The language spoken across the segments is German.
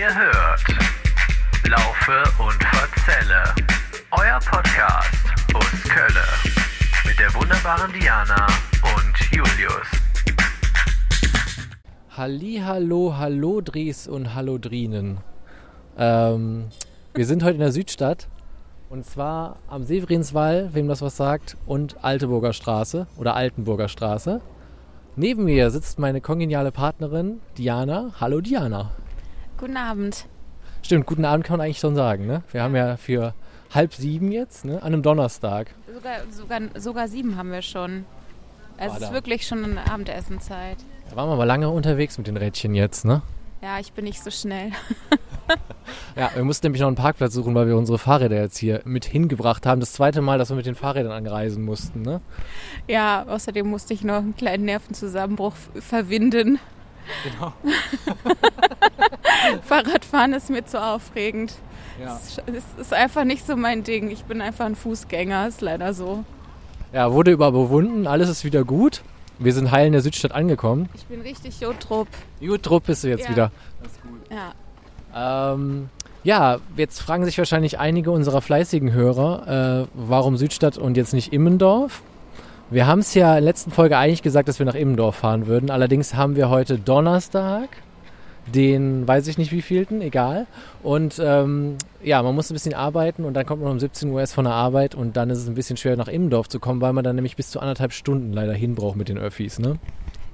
Ihr hört Laufe und Verzelle, euer Podcast aus Kölle mit der wunderbaren Diana und Julius. Halli, hallo, hallo Dries und hallo Drienen. Ähm, wir sind heute in der Südstadt und zwar am Severinswall, wem das was sagt, und Alteburger Straße oder Altenburger Straße. Neben mir sitzt meine kongeniale Partnerin Diana. Hallo Diana. Guten Abend. Stimmt, guten Abend kann man eigentlich schon sagen. Ne? Wir haben ja für halb sieben jetzt, ne? an einem Donnerstag. Sogar, sogar, sogar sieben haben wir schon. Es ist wirklich schon eine Abendessenzeit. Da waren wir aber lange unterwegs mit den Rädchen jetzt. Ne? Ja, ich bin nicht so schnell. Ja, wir mussten nämlich noch einen Parkplatz suchen, weil wir unsere Fahrräder jetzt hier mit hingebracht haben. Das zweite Mal, dass wir mit den Fahrrädern anreisen mussten. Ne? Ja, außerdem musste ich noch einen kleinen Nervenzusammenbruch verwinden. Genau. Fahrradfahren ist mir zu aufregend. Ja. Es ist- ist einfach nicht so mein Ding. Ich bin einfach ein Fußgänger, ist leider so. ja, wurde überwunden, alles ist wieder gut. Wir sind heil in der Südstadt angekommen. Ich bin richtig Jotrup. Gut, Trupp bist du jetzt Ja. wieder. Ja. Ähm, ja, jetzt fragen sich wahrscheinlich einige unserer fleißigen Hörer, äh, warum Südstadt und jetzt nicht Immendorf? Wir haben es ja in der letzten Folge eigentlich gesagt, dass wir nach Immendorf fahren würden. Allerdings haben wir heute Donnerstag, den weiß ich nicht wievielten, egal. Und ähm, ja, man muss ein bisschen arbeiten und dann kommt man um 17 Uhr erst von der Arbeit und dann ist es ein bisschen schwer nach Immendorf zu kommen, weil man dann nämlich bis zu anderthalb Stunden leider hin braucht mit den Öffis, ne?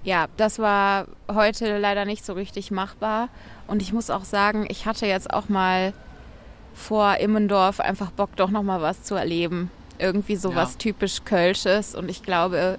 Ja, das war heute leider nicht so richtig machbar. Und ich muss auch sagen, ich hatte jetzt auch mal vor Immendorf einfach Bock, doch noch mal was zu erleben. Irgendwie so Ja. was typisch Kölsches. Und ich glaube,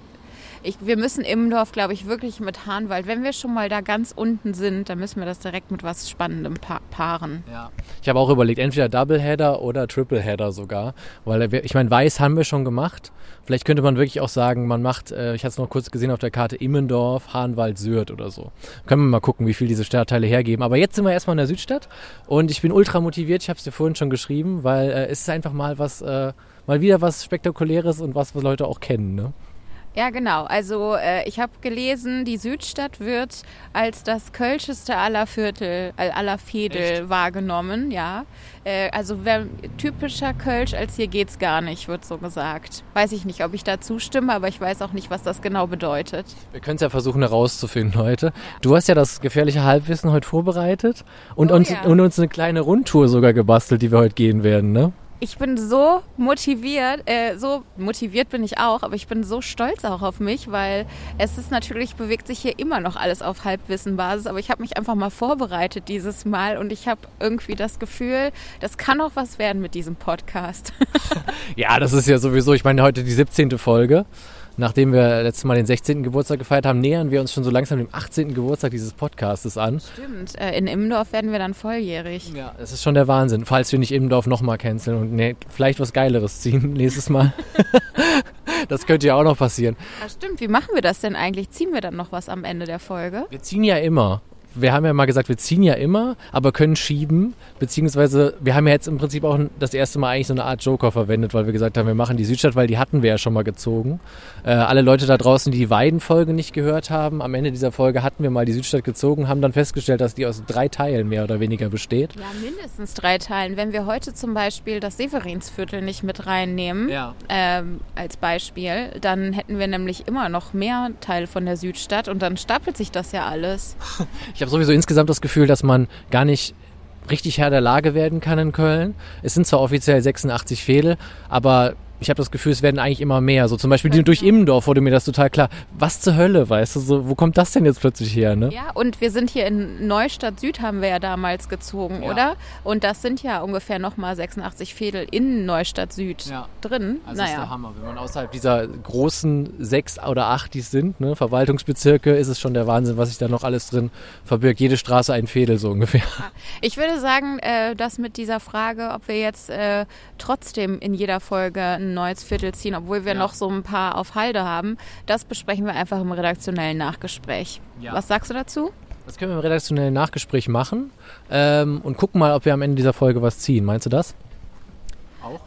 ich, wir müssen Immendorf, glaube ich, wirklich mit Hahnwald. Wenn wir schon mal da ganz unten sind, dann müssen wir das direkt mit was Spannendem pa paaren. Ja. Ich habe auch überlegt, entweder Doubleheader oder Tripleheader sogar. Weil wir- ich meine, Weiß haben wir schon gemacht. Vielleicht könnte man wirklich auch sagen, man macht, äh, ich hatte es noch kurz gesehen auf der Karte, Immendorf, Hahnwald, Sürth oder so. Können wir mal gucken, wie viel diese Stadtteile hergeben. Aber jetzt sind wir erstmal in der Südstadt und ich bin ultra motiviert. Ich habe es dir vorhin schon geschrieben, weil äh, es ist einfach mal was, äh, mal wieder was Spektakuläres und was, was Leute auch kennen. Ne? Ja, genau. Also äh, ich habe gelesen, die Südstadt wird als das kölscheste aller Viertel, äh, aller Fädel Echt? wahrgenommen. Ja, äh, also wer, typischer Kölsch als hier geht's gar nicht, wird so gesagt. Weiß ich nicht, ob ich da zustimme, aber ich weiß auch nicht, was das genau bedeutet. Wir können es ja versuchen herauszufinden heute. Du hast ja das gefährliche Halbwissen heute vorbereitet und, Oh uns, ja. und uns eine kleine Rundtour sogar gebastelt, die wir heute gehen werden. Ne? Ich bin so motiviert, äh, so motiviert bin ich auch, aber ich bin so stolz auch auf mich, weil es ist natürlich, bewegt sich hier immer noch alles auf Halbwissenbasis, aber ich habe mich einfach mal vorbereitet dieses Mal und ich habe irgendwie das Gefühl, das kann auch was werden mit diesem Podcast. Ja, das ist ja sowieso, ich meine, heute die 17. Folge. Nachdem wir letztes Mal den 16. Geburtstag gefeiert haben, nähern wir uns schon so langsam dem 18. Geburtstag dieses Podcastes an. Stimmt, äh, in Immendorf werden wir dann volljährig. Ja, das ist schon der Wahnsinn. Falls wir nicht Immendorf nochmal canceln und nee, vielleicht was Geileres ziehen nächstes Mal. das könnte ja auch noch passieren. Ah, stimmt, wie machen wir das denn eigentlich? Ziehen wir dann noch was am Ende der Folge? Wir ziehen ja immer. Wir haben ja mal gesagt, wir ziehen ja immer, aber können schieben. Beziehungsweise, wir haben ja jetzt im Prinzip auch das erste Mal eigentlich so eine Art Joker verwendet, weil wir gesagt haben, wir machen die Südstadt, weil die hatten wir ja schon mal gezogen. Äh, alle Leute da draußen, die die Weiden-Folge nicht gehört haben, am Ende dieser Folge hatten wir mal die Südstadt gezogen, haben dann festgestellt, dass die aus drei Teilen mehr oder weniger besteht. Ja, mindestens drei Teilen. Wenn wir heute zum Beispiel das Severinsviertel nicht mit reinnehmen, Ja. ähm, als Beispiel, dann hätten wir nämlich immer noch mehr Teile von der Südstadt und dann stapelt sich das ja alles. Ich habe sowieso insgesamt das Gefühl, dass man gar nicht richtig Herr der Lage werden kann in Köln. Es sind zwar offiziell 86 Fädel, aber ich habe das Gefühl, es werden eigentlich immer mehr. So zum Beispiel die, durch Immendorf wurde mir das total klar. Was zur Hölle, weißt du? So, wo kommt das denn jetzt plötzlich her, ne? Ja, und wir sind hier in Neustadt Süd, haben wir ja damals gezogen, Ja. oder? Und das sind ja ungefähr nochmal 86 Fädel in Neustadt Süd Ja. drin. Also ist der naja. Hammer. Wenn man außerhalb dieser großen sechs oder acht, die es sind, ne, Verwaltungsbezirke, ist es schon der Wahnsinn, was sich da noch alles drin verbirgt. Jede Straße ein Fädel so ungefähr. Ich würde sagen, äh, dass mit dieser Frage, ob wir jetzt äh, trotzdem in jeder Folge ein neues Viertel ziehen, obwohl wir Ja. noch so ein paar auf Halde haben, das besprechen wir einfach im redaktionellen Nachgespräch. Ja. Was sagst du dazu? Das können wir im redaktionellen Nachgespräch machen ähm, und gucken mal, ob wir am Ende dieser Folge was ziehen. Meinst du das? Auch?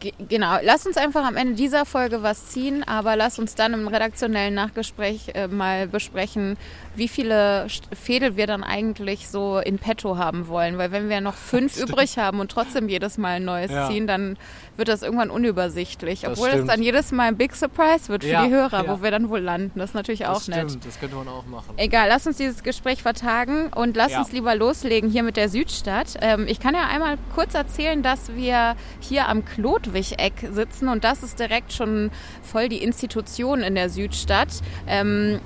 Ge genau, lass uns einfach am Ende dieser Folge was ziehen, aber lass uns dann im redaktionellen Nachgespräch äh, mal besprechen, wie viele Fädel wir dann eigentlich so in petto haben wollen. Weil wenn wir noch fünf übrig haben und trotzdem jedes Mal ein neues Ja. ziehen, dann wird das irgendwann unübersichtlich. Das Obwohl es stimmt. dann jedes Mal ein Big Surprise wird für Ja, die Hörer, ja. wo wir dann wohl landen. Das ist natürlich auch nett. das könnte man auch machen. Egal, lass uns dieses Gespräch vertagen und lass Ja. uns lieber loslegen hier mit der Südstadt. Ähm, ich kann ja einmal kurz erzählen, dass wir hier am Klodwig-Eck sitzen und das ist direkt schon voll die Institution in der Südstadt. Ähm,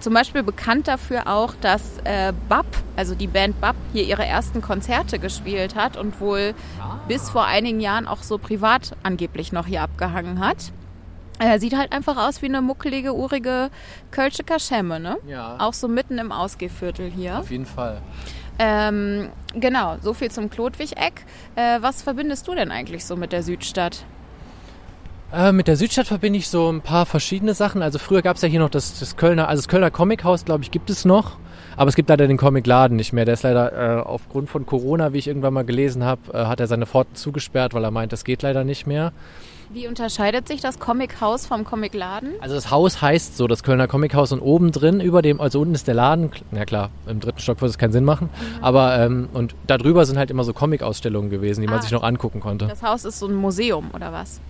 zum Beispiel bekannt dafür auch, dass äh, BAP, also die Band BAP, hier ihre ersten Konzerte gespielt hat und wohl bis vor einigen Jahren auch so privat angeblich noch hier abgehangen hat. Äh, sieht halt einfach aus wie eine muckelige, urige Kölsche Kaschemme, ne? Ja, Auch so mitten im Ausgehviertel hier. auf jeden Fall. Ähm, genau, so viel zum Klodwig-Eck. Äh, was verbindest du denn eigentlich so mit der Südstadt? Äh, mit der Südstadt verbinde ich so ein paar verschiedene Sachen. Also früher gab es ja hier noch das, das Kölner, also das Kölner Comichaus, glaube ich, gibt es noch. Aber es gibt leider den Comicladen nicht mehr. Der ist leider äh, aufgrund von Corona, wie ich irgendwann mal gelesen habe, äh, hat er seine Pforten zugesperrt, weil er meint, das geht leider nicht mehr. Wie unterscheidet sich das Comichaus vom Comicladen? Also das Haus heißt so, das Kölner Comichaus und oben drin, über dem, also unten ist der Laden, na klar, im dritten Stock würde es keinen Sinn machen, aber ähm, und darüber sind halt immer so Comic-Ausstellungen gewesen, die man Ah. sich noch angucken konnte. Das Haus ist so ein Museum oder was?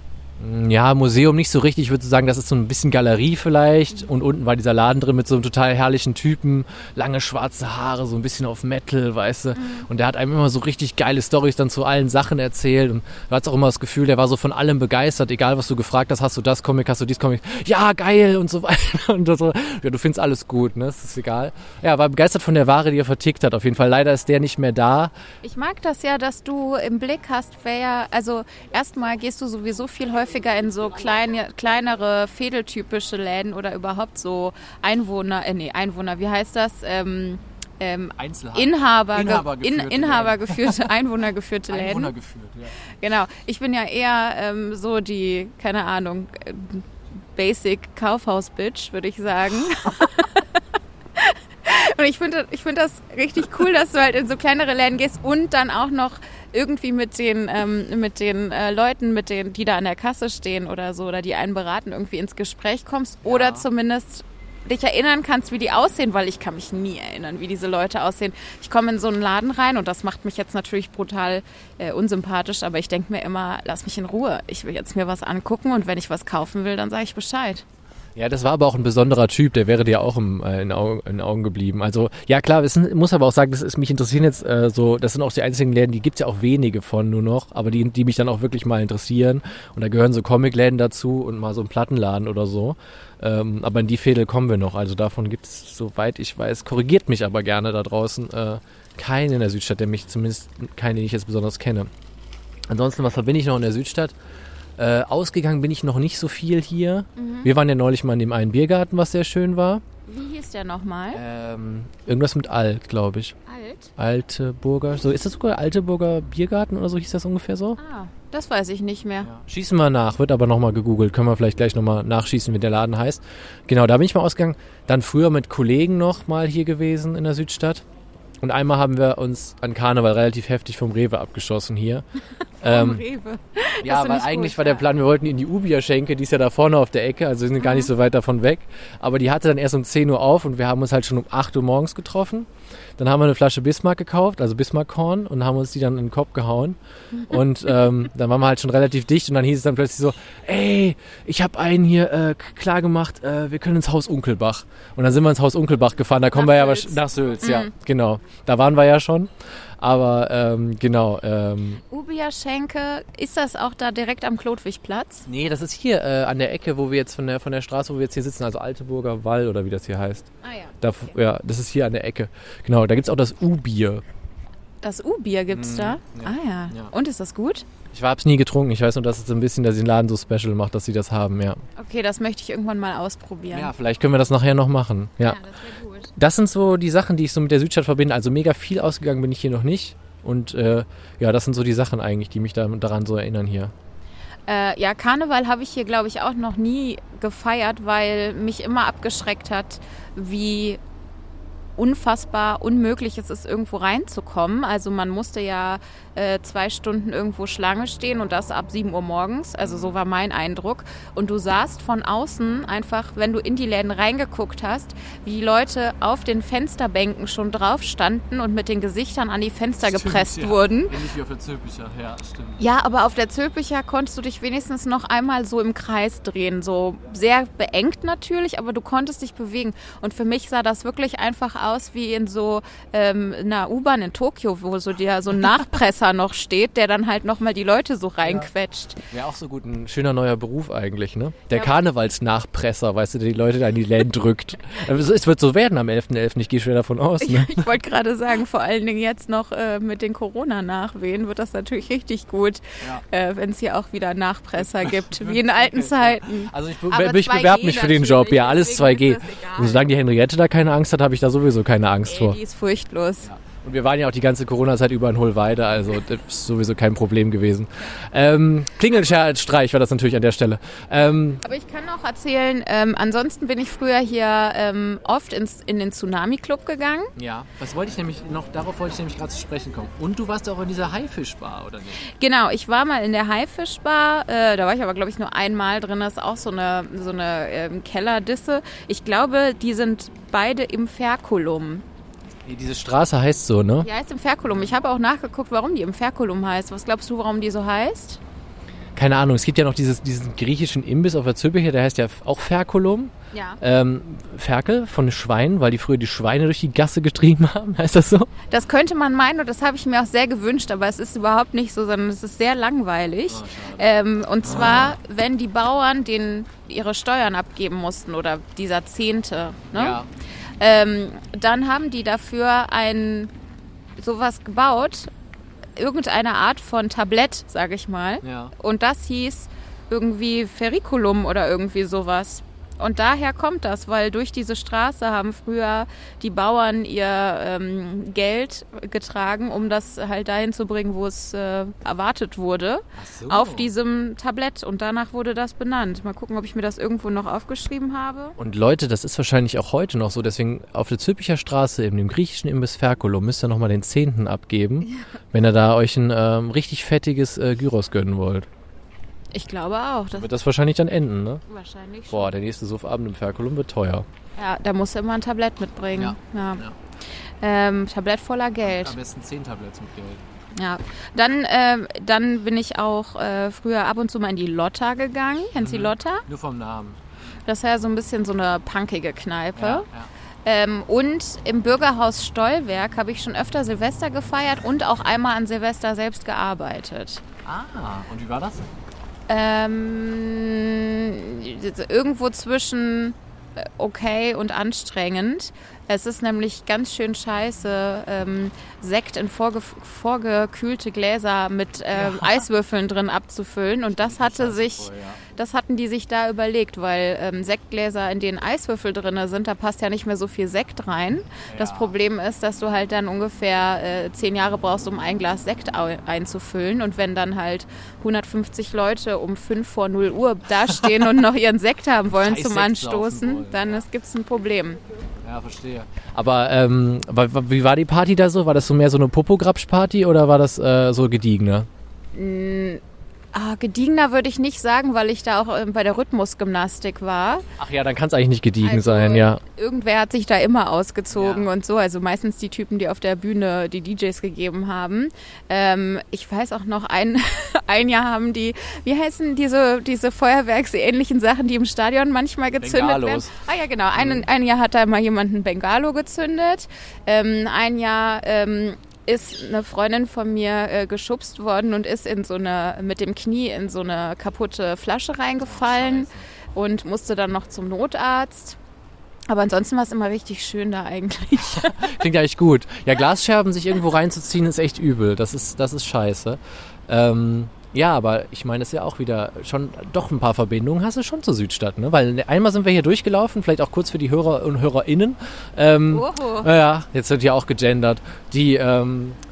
Ja, Museum nicht so richtig. Ich würde sagen, das ist so ein bisschen Galerie vielleicht. Und unten war dieser Laden drin mit so einem total herrlichen Typen. Lange schwarze Haare, so ein bisschen auf Metal, weißt du. Und der hat einem immer so richtig geile Storys dann zu allen Sachen erzählt. Und du hattest auch immer das Gefühl, der war so von allem begeistert. Egal, was du gefragt hast, hast du das Comic, hast du dies Comic. Ja, geil und so weiter. Und so. Ja, du findest alles gut, ne? Das ist egal. Ja, war begeistert von der Ware, die er vertickt hat. Auf jeden Fall. Leider ist der nicht mehr da. Ich mag das ja, dass du im Blick hast, wer, also erstmal gehst du sowieso viel häufiger in so kleine, kleinere Fädeltypische Läden oder überhaupt so Einwohner, äh, nee, Einwohner, wie heißt das? Ähm, ähm, Einzelhandel. Inhaber, Inhabergeführte in, Inhabergeführte, Einwohnergeführte Läden. Einwohnergeführt, ja. Genau. Ich bin ja eher ähm, so die, keine Ahnung, äh, Basic Kaufhaus-Bitch, würde ich sagen. Und ich finde ich find das richtig cool, dass du halt in so kleinere Läden gehst und dann auch noch irgendwie mit den, ähm, mit den äh, Leuten, mit denen, die da an der Kasse stehen oder so, oder die einen beraten, irgendwie ins Gespräch kommst oder zumindest dich erinnern kannst, wie die aussehen, weil ich kann mich nie erinnern, wie diese Leute aussehen. Ich komme in so einen Laden rein und das macht mich jetzt natürlich brutal äh, unsympathisch, aber ich denke mir immer, lass mich in Ruhe. Ich will jetzt mir was angucken und wenn ich was kaufen will, dann sage ich Bescheid. Ja, das war aber auch ein besonderer Typ, der wäre dir auch im, äh, in, Augen, in Augen geblieben. Also, ja klar, es sind, muss aber auch sagen, das ist, mich interessieren jetzt äh, so, das sind auch die einzigen Läden, die gibt's ja auch wenige von nur noch, aber die, die mich dann auch wirklich mal interessieren. Und da gehören so Comicläden dazu und mal so ein Plattenladen oder so. Ähm, aber in die Fädel kommen wir noch. Also davon gibt's, soweit ich weiß, korrigiert mich aber gerne da draußen, äh, keinen in der Südstadt, der mich zumindest, keine, die ich jetzt besonders kenne. Ansonsten, was verbinde ich noch in der Südstadt? Äh, ausgegangen bin ich noch nicht so viel hier. Wir waren ja neulich mal in dem einen Biergarten, was sehr schön war. Wie hieß der nochmal? Ähm, irgendwas mit Alt, glaube ich. Alt? Alteburger. So, ist das sogar Alteburger Biergarten oder so hieß das ungefähr so? Ah, das weiß ich nicht mehr. Schießen wir nach, wird aber nochmal gegoogelt. Können wir vielleicht gleich nochmal nachschießen, wie der Laden heißt. Genau, da bin ich mal ausgegangen. Dann früher mit Kollegen noch mal hier gewesen in der Südstadt. Und einmal haben wir uns an Karneval relativ heftig vom Rewe abgeschossen hier. Ähm, Rewe. Ja, weil ich eigentlich gut, war der ja. Plan, wir wollten in die Ubia-Schenke, die ist ja da vorne auf der Ecke, also wir sind gar nicht so weit davon weg. Aber die hatte dann erst um 10 Uhr auf und wir haben uns halt schon um 8 Uhr morgens getroffen. Dann haben wir eine Flasche Bismarck gekauft, also Bismarck-Korn, und haben uns die dann in den Kopf gehauen. Und ähm, dann waren wir halt schon relativ dicht und dann hieß es dann plötzlich so, ey, ich habe einen hier äh, klar gemacht, äh, wir können ins Haus Unkelbach. Und dann sind wir ins Haus Unkelbach gefahren, da kommen Nach wir ja Sülz. nach Sülz, ja, genau. Da waren wir ja schon. Aber ähm, genau, ähm, Ubia Schenke, ist das auch da direkt am Klodwigplatz? Nee, das ist hier äh, an der Ecke, wo wir jetzt von der, von der Straße, wo wir jetzt hier sitzen, also Alteburger Wall oder wie das hier heißt. Ah ja. Da, ja, das ist hier an der Ecke. Genau, da gibt's auch das U-Bier. Das U-Bier gibt's da? Ah ja. Ja. Und ist das gut? Ich hab's nie getrunken. Ich weiß nur, dass es ein bisschen, dass den Laden so special macht, dass sie das haben, ja. Okay, das möchte ich irgendwann mal ausprobieren. Ja, vielleicht können wir das nachher noch machen. Ja. das wäre gut. Das sind so die Sachen, die ich so mit der Südstadt verbinde. Also mega viel ausgegangen bin ich hier noch nicht. Und äh, ja, das sind so die Sachen eigentlich, die mich da, daran so erinnern hier. Äh, ja, Karneval habe ich hier, glaube ich, auch noch nie gefeiert, weil mich immer abgeschreckt hat, wie unfassbar unmöglich es ist, irgendwo reinzukommen. Also man musste ja äh, zwei Stunden irgendwo Schlange stehen und das ab 7 Uhr morgens. Also so war mein Eindruck. Und du sahst von außen einfach, wenn du in die Läden reingeguckt hast, wie die Leute auf den Fensterbänken schon drauf standen und mit den Gesichtern an die Fenster Stimmt, gepresst ja. wurden. Ähnlich wie auf der Zülpicher, ja, stimmt. Ja, aber auf der Zülpicher konntest du dich wenigstens noch einmal so im Kreis drehen. So sehr beengt natürlich, aber du konntest dich bewegen. Und für mich sah das wirklich einfach aus wie in so ähm, einer U-Bahn in Tokio, wo so der so ein Nachpresser noch steht, der dann halt nochmal die Leute so reinquetscht. Wäre auch so gut ein schöner neuer Beruf eigentlich, ne? Der Ja. Karnevalsnachpresser, weißt du, der die Leute da in die Läden drückt. Also Es wird so werden am 11.11., ich gehe schwer davon aus, ne? Ich wollte gerade sagen, vor allen Dingen jetzt noch äh, mit den Corona-Nachwehen wird das natürlich richtig gut, äh, wenn es hier auch wieder Nachpresser gibt, wie in alten Zeiten. Also ich, be ich 2G bewerbe mich für den Job, ja, alles deswegen 2G. ist das egal. Und solange die Henriette da keine Angst hat, habe ich da sowieso keine Angst Ey, vor. die ist furchtlos. Und wir waren ja auch die ganze Corona-Zeit über in Hohlweide, also das ist sowieso kein Problem gewesen. Ähm, Klingelstreich war das natürlich an der Stelle. Ähm, Aber ich kann auch erzählen, ähm, ansonsten bin ich früher hier ähm, oft ins, in den Tsunami-Club gegangen. ja, was wollte ich nämlich noch, darauf wollte ich nämlich gerade zu sprechen kommen. Und du warst auch in dieser Haifischbar, oder nicht? Genau, ich war mal in der Haifischbar, äh, da war ich aber, glaube ich, nur einmal drin. Das ist auch so eine, so eine ähm, Kellerdisse. Ich glaube, die sind beide im Ferkulum. Diese Straße heißt so, ne? Die heißt im Ferkulum. Ich habe auch nachgeguckt, warum die im Ferkulum heißt. Was glaubst du, warum die so heißt? Keine Ahnung, es gibt ja noch dieses, diesen griechischen Imbiss auf der Zülpicher, der heißt ja auch Ferkulum. Ja. Ähm, Ferkel von Schweinen, weil die früher die Schweine durch die Gasse getrieben haben, heißt das so? Das könnte man meinen und das habe ich mir auch sehr gewünscht, aber es ist überhaupt nicht so, sondern es ist sehr langweilig. ähm, und zwar, wenn die Bauern den, ihre Steuern abgeben mussten oder dieser Zehnte, ne? Ähm, dann haben die dafür ein sowas gebaut, irgendeine Art von Tablett, sage ich mal. Ja. Und das hieß irgendwie Ferriculum oder irgendwie sowas. Und daher kommt das, weil durch diese Straße haben früher die Bauern ihr ähm, Geld getragen, um das halt dahin zu bringen, wo es äh, erwartet wurde, so. auf diesem Tablett. Und danach wurde das benannt. Mal gucken, ob ich mir das irgendwo noch aufgeschrieben habe. Und Leute, das ist wahrscheinlich auch heute noch so, deswegen auf der Zülpicher Straße, in dem griechischen Imbiss Ferkulum, müsst ihr nochmal den Zehnten abgeben, wenn ihr da euch ein ähm, richtig fettiges äh, Gyros gönnen wollt. Ich glaube auch. Das Wird das wahrscheinlich dann enden, ne? wahrscheinlich schon. Boah, der nächste Suffabend im Ferkulum wird teuer. Ja, da musst du immer ein Tablett mitbringen. Ja, Ja. ja. Ähm, Tablett voller Geld. besten 10 Tabletts mit Geld. Ja, dann, ähm, dann bin ich auch äh, früher ab und zu mal in die Lotta gegangen. Kennst du die Lotta? Nur vom Namen. Das war ja so ein bisschen so eine punkige Kneipe. Ähm, und im Bürgerhaus Stollwerk habe ich schon öfter Silvester gefeiert und auch einmal an Silvester selbst gearbeitet. Ah, und wie war das? Ähm, irgendwo zwischen äh, okay und anstrengend. Es ist nämlich ganz schön scheiße, ähm, Sekt in vorge vorgekühlte Gläser mit ähm, Eiswürfeln drin abzufüllen. Und das hatte sich, das hatten die sich da überlegt, weil ähm, Sektgläser, in denen Eiswürfel drin sind, da passt ja nicht mehr so viel Sekt rein. Das Problem ist, dass du halt dann ungefähr äh, zehn Jahre brauchst, um ein Glas Sekt einzufüllen. Und wenn dann halt 150 Leute um 5 vor 0 Uhr dastehen und noch ihren Sekt haben wollen Scheiß zum Sekt Anstoßen, wollen, dann ja. gibt es ein Problem. Ja, verstehe. Aber ähm, wie war die Party da so? War das so mehr so eine Popograpsch-Party oder war das äh, so gediegener? Ah, gediegener würde ich nicht sagen, weil ich da auch ähm, bei der Rhythmusgymnastik war. Ach ja, dann kann es eigentlich nicht gediegen Also, sein, ja. Irgendwer hat sich da immer ausgezogen Ja. und so. Also meistens die Typen, die auf der Bühne die DJs gegeben haben. Ähm, ich weiß auch noch, ein, ein Jahr haben die, wie heißen diese, diese Feuerwerksähnlichen Sachen, die im Stadion manchmal gezündet werden? Bengalos. Ah ja, genau. Ein, ein Jahr hat da mal jemand ein Bengalo gezündet. Ähm, ein Jahr ähm, ist eine Freundin von mir äh, geschubst worden und ist in so eine, mit dem Knie in so eine kaputte Flasche reingefallen und musste dann noch zum Notarzt. Aber ansonsten war es immer richtig schön da eigentlich. Klingt eigentlich gut. Ja, Glasscherben sich irgendwo reinzuziehen ist echt übel. Das ist, das ist scheiße. Ähm, ja, aber ich meine, es ist ja auch wieder schon doch ein paar Verbindungen hast du schon zur Südstadt, ne? Weil einmal sind wir hier durchgelaufen, vielleicht auch kurz für die Hörer und HörerInnen. Ähm, Oho. Naja, jetzt wird ja auch gegendert. Die, ähm, äh,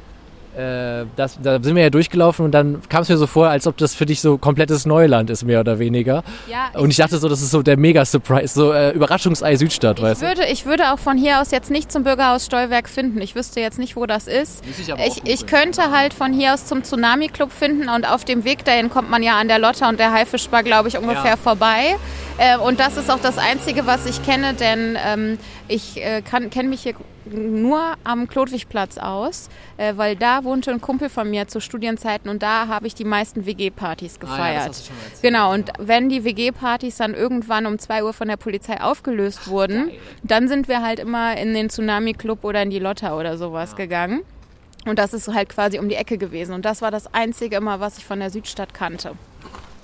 das, da sind wir ja durchgelaufen und dann kam es mir so vor, als ob das für dich so komplettes Neuland ist, mehr oder weniger. Ja, Und ich dachte so, das ist so der Mega-Surprise, so äh, Überraschungsei Südstadt, ich weißt du? ich würde auch von hier aus jetzt nicht zum Bürgerhaus Stolberg finden. Ich wüsste jetzt nicht, wo das ist. Ich Ich, ich könnte halt von hier aus zum Tsunami Club finden und auf dem Weg dahin kommt man ja an der Lotte und der Haifischbar, glaube ich, ungefähr Ja. vorbei. Äh, und das ist auch das Einzige, was ich kenne, denn ähm, ich äh, kenne mich hier nur am Klodwigplatz aus, äh, weil da wohnte ein Kumpel von mir zu Studienzeiten und da habe ich die meisten WG-Partys Ah, ja, gefeiert. das hast du schon erzählt. Genau, und wenn die WG-Partys dann irgendwann um 2 Uhr von der Polizei aufgelöst wurden, dann sind wir halt immer in den Tsunami-Club oder in die Lotta oder sowas gegangen. Und das ist halt quasi um die Ecke gewesen. Und das war das Einzige immer, was ich von der Südstadt kannte.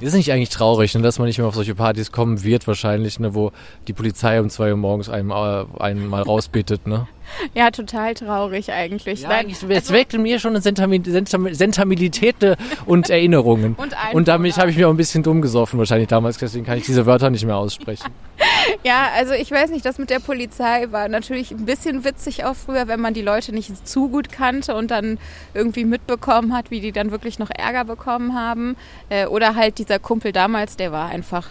Ist nicht eigentlich traurig, ne, dass man nicht mehr auf solche Partys kommen wird wahrscheinlich, ne, wo die Polizei um zwei Uhr morgens einem, äh, einen mal rausbittet, ne? Ja, total traurig eigentlich. Ja, Nein, eigentlich, es weckt in mir schon eine Sentam- Sentimentalität äh, und Erinnerungen. Und und damit habe ich mir auch ein bisschen dumm gesoffen wahrscheinlich damals, deswegen kann ich diese Wörter nicht mehr aussprechen. Ja, also ich weiß nicht, das mit der Polizei war natürlich ein bisschen witzig auch früher, wenn man die Leute nicht zu gut kannte und dann irgendwie mitbekommen hat, wie die dann wirklich noch Ärger bekommen haben. Äh, Oder halt dieser Kumpel damals, der war einfach,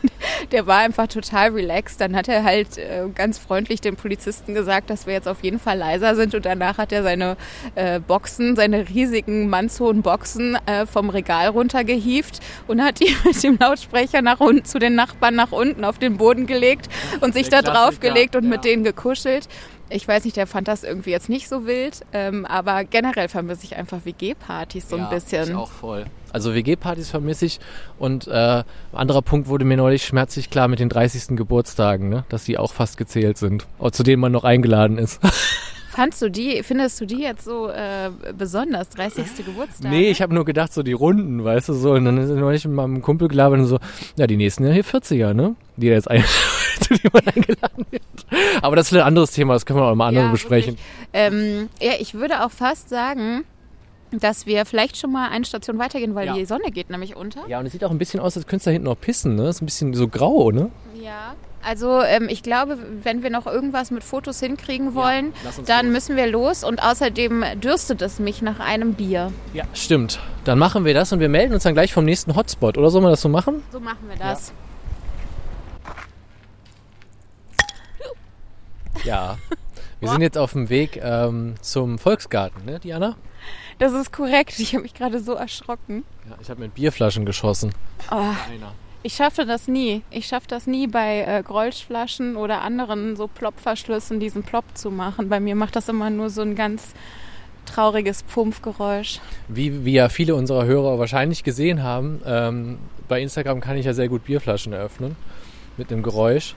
der war einfach total relaxed. Dann hat er halt äh, ganz freundlich den Polizisten gesagt, dass wir jetzt auf jeden Fall leiser sind und danach hat er seine äh, Boxen, seine riesigen mannshohen Boxen vom Regal runtergehieft und hat die mit dem Lautsprecher nach unten zu den Nachbarn nach unten auf den Boden gelegt und sich Der da drauf Klassiker, gelegt und ja. mit denen gekuschelt. Ich weiß nicht, der fand das irgendwie jetzt nicht so wild, ähm, aber generell vermisse ich einfach WG-Partys so ein bisschen. Ich auch voll. Also WG-Partys vermisse ich und äh, ein anderer Punkt wurde mir neulich schmerzlich klar mit den 30. Geburtstagen, ne? dass die auch fast gezählt sind, zu denen man noch eingeladen ist. Fandst du die, findest du die jetzt so äh, besonders, 30. Geburtstag? Nee, ich habe nur gedacht, so die Runden, weißt du, so. Und dann ist neulich mit meinem Kumpel gelabert und so, ja, die nächsten ja hier 40er, ne? Die da jetzt ein, zu denen man eingeladen wird. Aber das ist ein anderes Thema, das können wir auch mal andere Ja, besprechen. Ähm, ja, ich würde auch fast sagen, dass wir vielleicht schon mal eine Station weitergehen, weil Ja. die Sonne geht nämlich unter. Ja, und es sieht auch ein bisschen aus, als könntest du da hinten noch pissen, ne? Ist ein bisschen so grau, ne? Ja. Also ähm, ich glaube, wenn wir noch irgendwas mit Fotos hinkriegen wollen, uns dann los. müssen wir los und außerdem dürstet es mich nach einem Bier. Ja, stimmt. Dann machen wir das und wir melden uns dann gleich vom nächsten Hotspot. Oder sollen wir das so machen? So machen wir das. Ja. Wir sind jetzt auf dem Weg ähm, zum Volksgarten, ne, Diana? Das ist korrekt. Ich habe mich gerade so erschrocken. Ja, ich habe mit Bierflaschen geschossen. Oh, Einer. Ich schaffe das nie. Ich schaffe das nie bei äh, Grolschflaschen oder anderen so Plopverschlüssen diesen Plop zu machen. Bei mir macht das immer nur so ein ganz trauriges Pumpgeräusch. Wie, wie ja viele unserer Hörer wahrscheinlich gesehen haben, ähm, bei Instagram kann ich ja sehr gut Bierflaschen eröffnen. Mit einem Geräusch.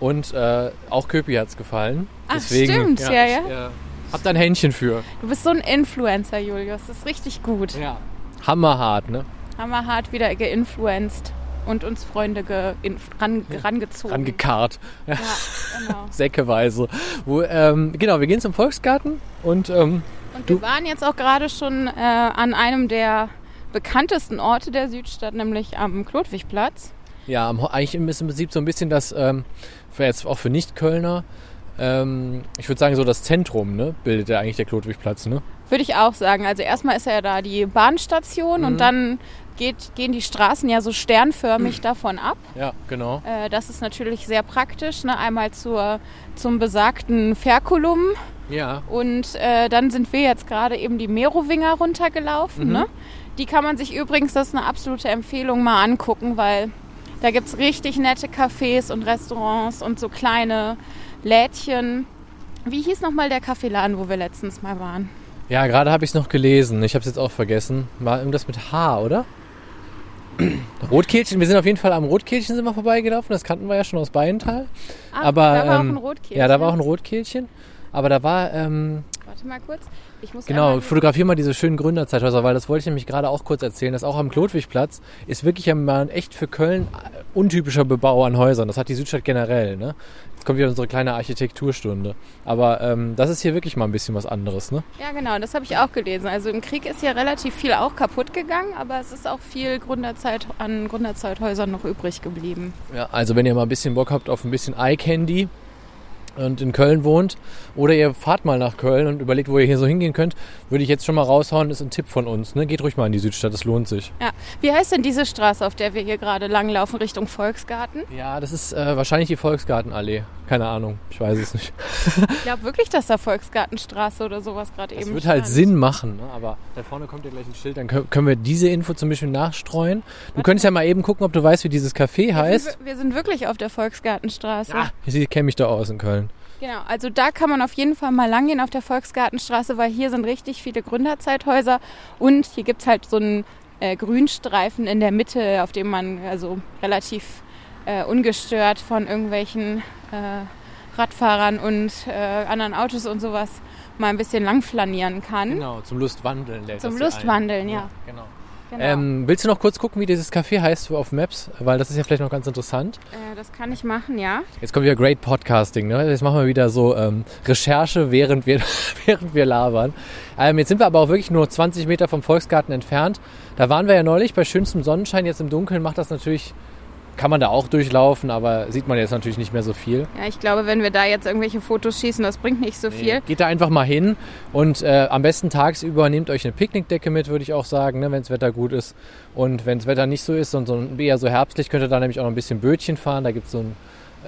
Und äh, auch Köpi hat es gefallen. Ach, stimmt, ja, ich, ja. Äh, hab da ein Händchen für. Du bist so ein Influencer, Julius. Das ist richtig gut. Ja. Hammerhart, ne? Haben wir hart wieder geinfluenced und uns Freunde ge in, ran, rangezogen. Rangekarrt. Ja, ja, genau. säckeweise. Wo, ähm, genau, wir gehen zum Volksgarten und ähm, Und Du- wir waren jetzt auch gerade schon äh, an einem der bekanntesten Orte der Südstadt, nämlich am Klodwigplatz. ja, eigentlich im im Prinzip so ein bisschen das, ähm, für jetzt auch für Nicht-Kölner, ähm, ich würde sagen so das Zentrum, ne, bildet ja eigentlich der Klodwigplatz, ne? Würde ich auch sagen. Also erstmal ist ja da die Bahnstation Mhm. und dann geht, gehen die Straßen ja so sternförmig davon ab. Ja, genau. Äh, das ist natürlich sehr praktisch. Ne? Einmal zur, zum besagten Ferkulum Ja, und äh, dann sind wir jetzt gerade eben die Merowinger runtergelaufen. Mhm. Ne? Die kann man sich übrigens, das ist eine absolute Empfehlung, mal angucken, weil da gibt es richtig nette Cafés und Restaurants und so kleine Lädchen. Wie hieß nochmal der Kaffeeladen, wo wir letztens mal waren? Ja, gerade habe ich es noch gelesen. Ich habe es jetzt auch vergessen. War irgendwas mit H, oder? Rotkehlchen, wir sind auf jeden Fall am Rotkehlchen sind wir vorbeigelaufen. Das kannten wir ja schon aus Beienthal. Ach, Aber, da war auch ähm, ein Rotkehlchen. Ja, da war auch ein Rotkehlchen. Aber da war, ähm, Warte mal kurz. Ich muss genau, einmal- fotografier mal diese schönen Gründerzeithäuser, weil das wollte ich nämlich gerade auch kurz erzählen. Das auch am Klodwigplatz ist wirklich ein echt für Köln untypischer Bebau an Häusern. Das hat die Südstadt generell, ne? Kommt wieder unsere kleine Architekturstunde. Aber ähm, das ist hier wirklich mal ein bisschen was anderes, ne? Ja, genau, das habe ich auch gelesen. Also im Krieg ist ja relativ viel auch kaputt gegangen, aber es ist auch viel Gründerzeit an Gründerzeithäusern noch übrig geblieben. Ja, also wenn ihr mal ein bisschen Bock habt auf ein bisschen Eye Candy, und in Köln wohnt oder ihr fahrt mal nach Köln und überlegt, wo ihr hier so hingehen könnt, würde ich jetzt schon mal raushauen, ist ein Tipp von uns. Ne? Geht ruhig mal in die Südstadt, das lohnt sich. Ja. Wie heißt denn diese Straße, auf der wir hier gerade langlaufen, Richtung Volksgarten? Ja, das ist äh, wahrscheinlich die Volksgartenallee. Keine Ahnung, ich weiß es nicht. Ich glaube wirklich, dass da Volksgartenstraße oder sowas gerade eben Das wird halt stand. Sinn machen, ne? aber da vorne kommt ja gleich ein Schild, dann können wir diese Info zum Beispiel nachstreuen. Du könntest ja mal eben gucken, ob du weißt, wie dieses Café Wir heißt. sind, wir sind wirklich auf der Volksgartenstraße. Ah, ich kenne mich da aus in Köln. Genau, also da kann man auf jeden Fall mal langgehen auf der Volksgartenstraße, weil hier sind richtig viele Gründerzeithäuser und hier gibt es halt so einen äh, Grünstreifen in der Mitte, auf dem man also relativ äh, ungestört von irgendwelchen äh, Radfahrern und äh, anderen Autos und sowas mal ein bisschen langflanieren kann. Genau, zum Lustwandeln. Zum Lustwandeln, ein. ja. genau. Genau. Ähm, willst du noch kurz gucken, wie dieses Café heißt auf Maps? Weil das ist ja vielleicht noch ganz interessant. äh, das kann ich machen, ja. Jetzt kommt wieder Great Podcasting. Ne? Jetzt machen wir wieder so ähm, Recherche, während wir, während wir labern. Ähm, jetzt sind wir aber auch wirklich nur 20 Meter vom Volksgarten entfernt. Da waren wir ja neulich bei schönstem Sonnenschein. Jetzt im Dunkeln macht das natürlich, kann man da auch durchlaufen, aber sieht man jetzt natürlich nicht mehr so viel. Ja, ich glaube, wenn wir da jetzt irgendwelche Fotos schießen, das bringt nicht so viel. Geht da einfach mal hin und äh, am besten tagsüber nehmt euch eine Picknickdecke mit, würde ich auch sagen, ne, wenn das Wetter gut ist. Und wenn das Wetter nicht so ist und so ein- eher so herbstlich, könnt ihr da nämlich auch noch ein bisschen Bötchen fahren. Da gibt es so einen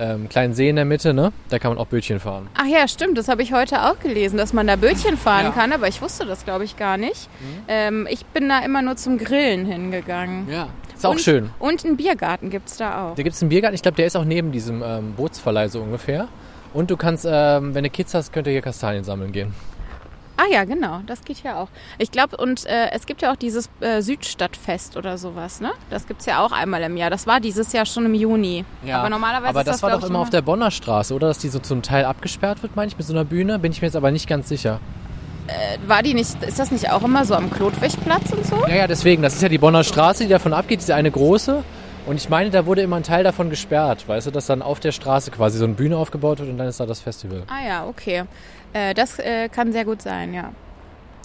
ähm, kleinen See in der Mitte, ne? da kann man auch Bötchen fahren. Ach ja, stimmt, das habe ich heute auch gelesen, dass man da Bötchen fahren Ja. kann, aber ich wusste das, glaube ich, gar nicht. Ähm, ich bin da immer nur zum Grillen hingegangen. Ja. Ist auch und, schön. Und einen Biergarten gibt es da auch. Da gibt es einen Biergarten, ich glaube, der ist auch neben diesem ähm, Bootsverleih so ungefähr. Und du kannst, ähm, wenn du Kids hast, könnt ihr hier Kastanien sammeln gehen. Ah ja, genau, das geht ja auch. Ich glaube, und äh, es gibt ja auch dieses äh, Südstadtfest oder sowas, ne? Das gibt es ja auch einmal im Jahr. Das war dieses Jahr schon im Juni. aber normalerweise aber ist das, das, war doch immer auf der Bonner Straße, oder? Dass die so zum Teil abgesperrt wird, meine ich, mit so einer Bühne. Bin ich mir jetzt aber nicht ganz sicher. War die nicht, ist das nicht auch immer so am Klotwigplatz und so? Ja, ja, deswegen. Das ist ja die Bonner Straße, die davon abgeht, diese eine große. Und ich meine, da wurde immer ein Teil davon gesperrt, weißt du, dass dann auf der Straße quasi so eine Bühne aufgebaut wird und dann ist da das Festival. Ah ja, okay. Äh, das äh, kann sehr gut sein, ja.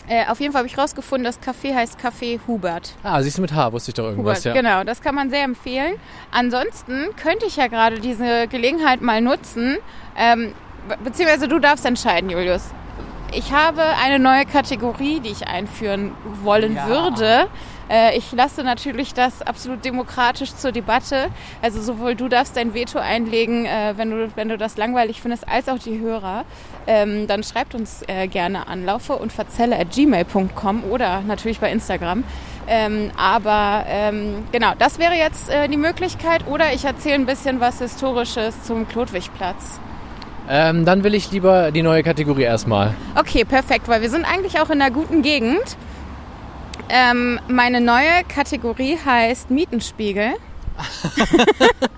Äh, auf jeden Fall habe ich rausgefunden, das Café heißt Café Hubert. Ah, siehst du mit H, wusste ich doch irgendwas, Hubert, ja. genau, das kann man sehr empfehlen. Ansonsten könnte ich ja gerade diese Gelegenheit mal nutzen, ähm, be- beziehungsweise du darfst entscheiden, Julius. Ich habe eine neue Kategorie, die ich einführen wollen Ja. würde. Äh, ich lasse natürlich das absolut demokratisch zur Debatte. Also sowohl du darfst dein Veto einlegen, äh, wenn, du, wenn du das langweilig findest, als auch die Hörer. Ähm, dann schreibt uns äh, gerne an laufe und verzelle at gmail.com oder natürlich bei Instagram. Ähm, aber ähm, genau, das wäre jetzt äh, die Möglichkeit. Oder ich erzähle ein bisschen was Historisches zum Klotwigplatz. Ähm, dann will ich lieber die neue Kategorie erstmal. Okay, perfekt, weil wir sind eigentlich auch in einer guten Gegend. Ähm, meine neue Kategorie heißt Mietenspiegel.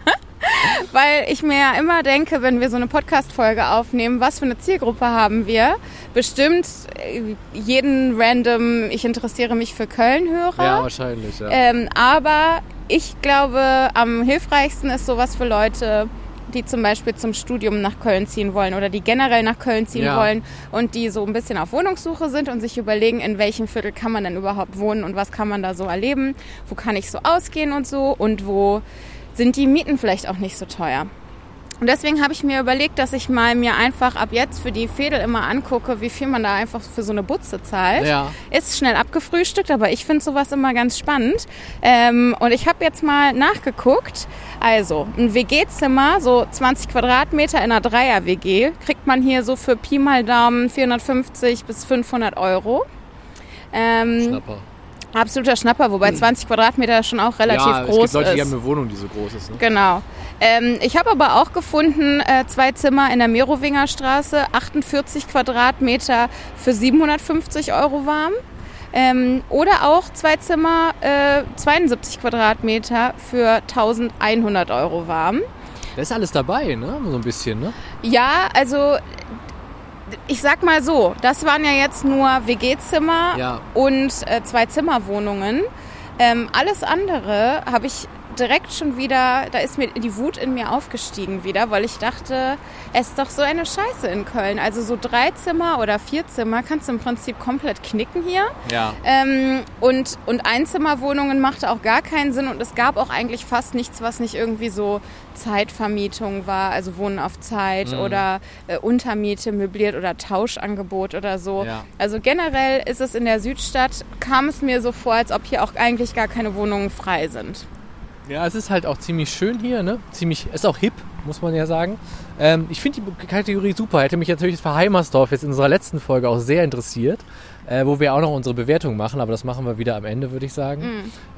weil ich mir ja immer denke, wenn wir so eine Podcast-Folge aufnehmen, was für eine Zielgruppe haben wir? Bestimmt äh, jeden random, ich interessiere mich für Köln-Hörer. wahrscheinlich, ja. Ähm, aber ich glaube, am hilfreichsten ist sowas für Leute, die zum Beispiel zum Studium nach Köln ziehen wollen oder die generell nach Köln ziehen Ja. wollen und die so ein bisschen auf Wohnungssuche sind und sich überlegen, in welchem Viertel kann man denn überhaupt wohnen und was kann man da so erleben, wo kann ich so ausgehen und so und wo sind die Mieten vielleicht auch nicht so teuer. Und deswegen habe ich mir überlegt, dass ich mal mir einfach ab jetzt für die Fädel immer angucke, wie viel man da einfach für so eine Butze zahlt. Ja. Ist schnell abgefrühstückt, aber ich finde sowas immer ganz spannend. Ähm, und ich habe jetzt mal nachgeguckt. Also, ein WG-Zimmer, so 20 Quadratmeter in einer Dreier-WG, kriegt man hier so für Pi mal Daumen 450 bis 500 Euro. Ähm, Schnapper. Absoluter Schnapper, wobei 20 Quadratmeter schon auch relativ ja, es groß gibt Leute, ist. die haben eine Wohnung, die so groß ist. Ne? Genau. Ähm, ich habe aber auch gefunden, äh, zwei Zimmer in der Merowinger Straße, 48 Quadratmeter für 750 Euro warm. Ähm, oder auch zwei Zimmer, äh, 72 Quadratmeter für 1100 Euro warm. Da ist alles dabei, ne? So ein bisschen, ne? Ja, also ich sag mal so, das waren ja jetzt nur WG-Zimmer Ja. und äh, zwei Zimmerwohnungen. Ähm, alles andere habe ich direkt schon wieder, da ist mir die Wut in mir aufgestiegen wieder, weil ich dachte, es ist doch so eine Scheiße in Köln. Also so drei Zimmer oder vier Zimmer kannst du im Prinzip komplett knicken hier. Ja. Ähm, und, und Einzimmerwohnungen machte auch gar keinen Sinn und es gab auch eigentlich fast nichts, was nicht irgendwie so Zeitvermietung war, also Wohnen auf Zeit Mhm. oder äh, Untermiete möbliert oder Tauschangebot oder so. Ja. Also generell ist es in der Südstadt, kam es mir so vor, als ob hier auch eigentlich gar keine Wohnungen frei sind. Ja, es ist halt auch ziemlich schön hier, ne? Ziemlich, ist auch hip, muss man ja sagen. Ähm, ich finde die Kategorie super. Hätte mich natürlich für Heimersdorf jetzt in unserer letzten Folge auch sehr interessiert, äh, wo wir auch noch unsere Bewertung machen, aber das machen wir wieder am Ende, würde ich sagen.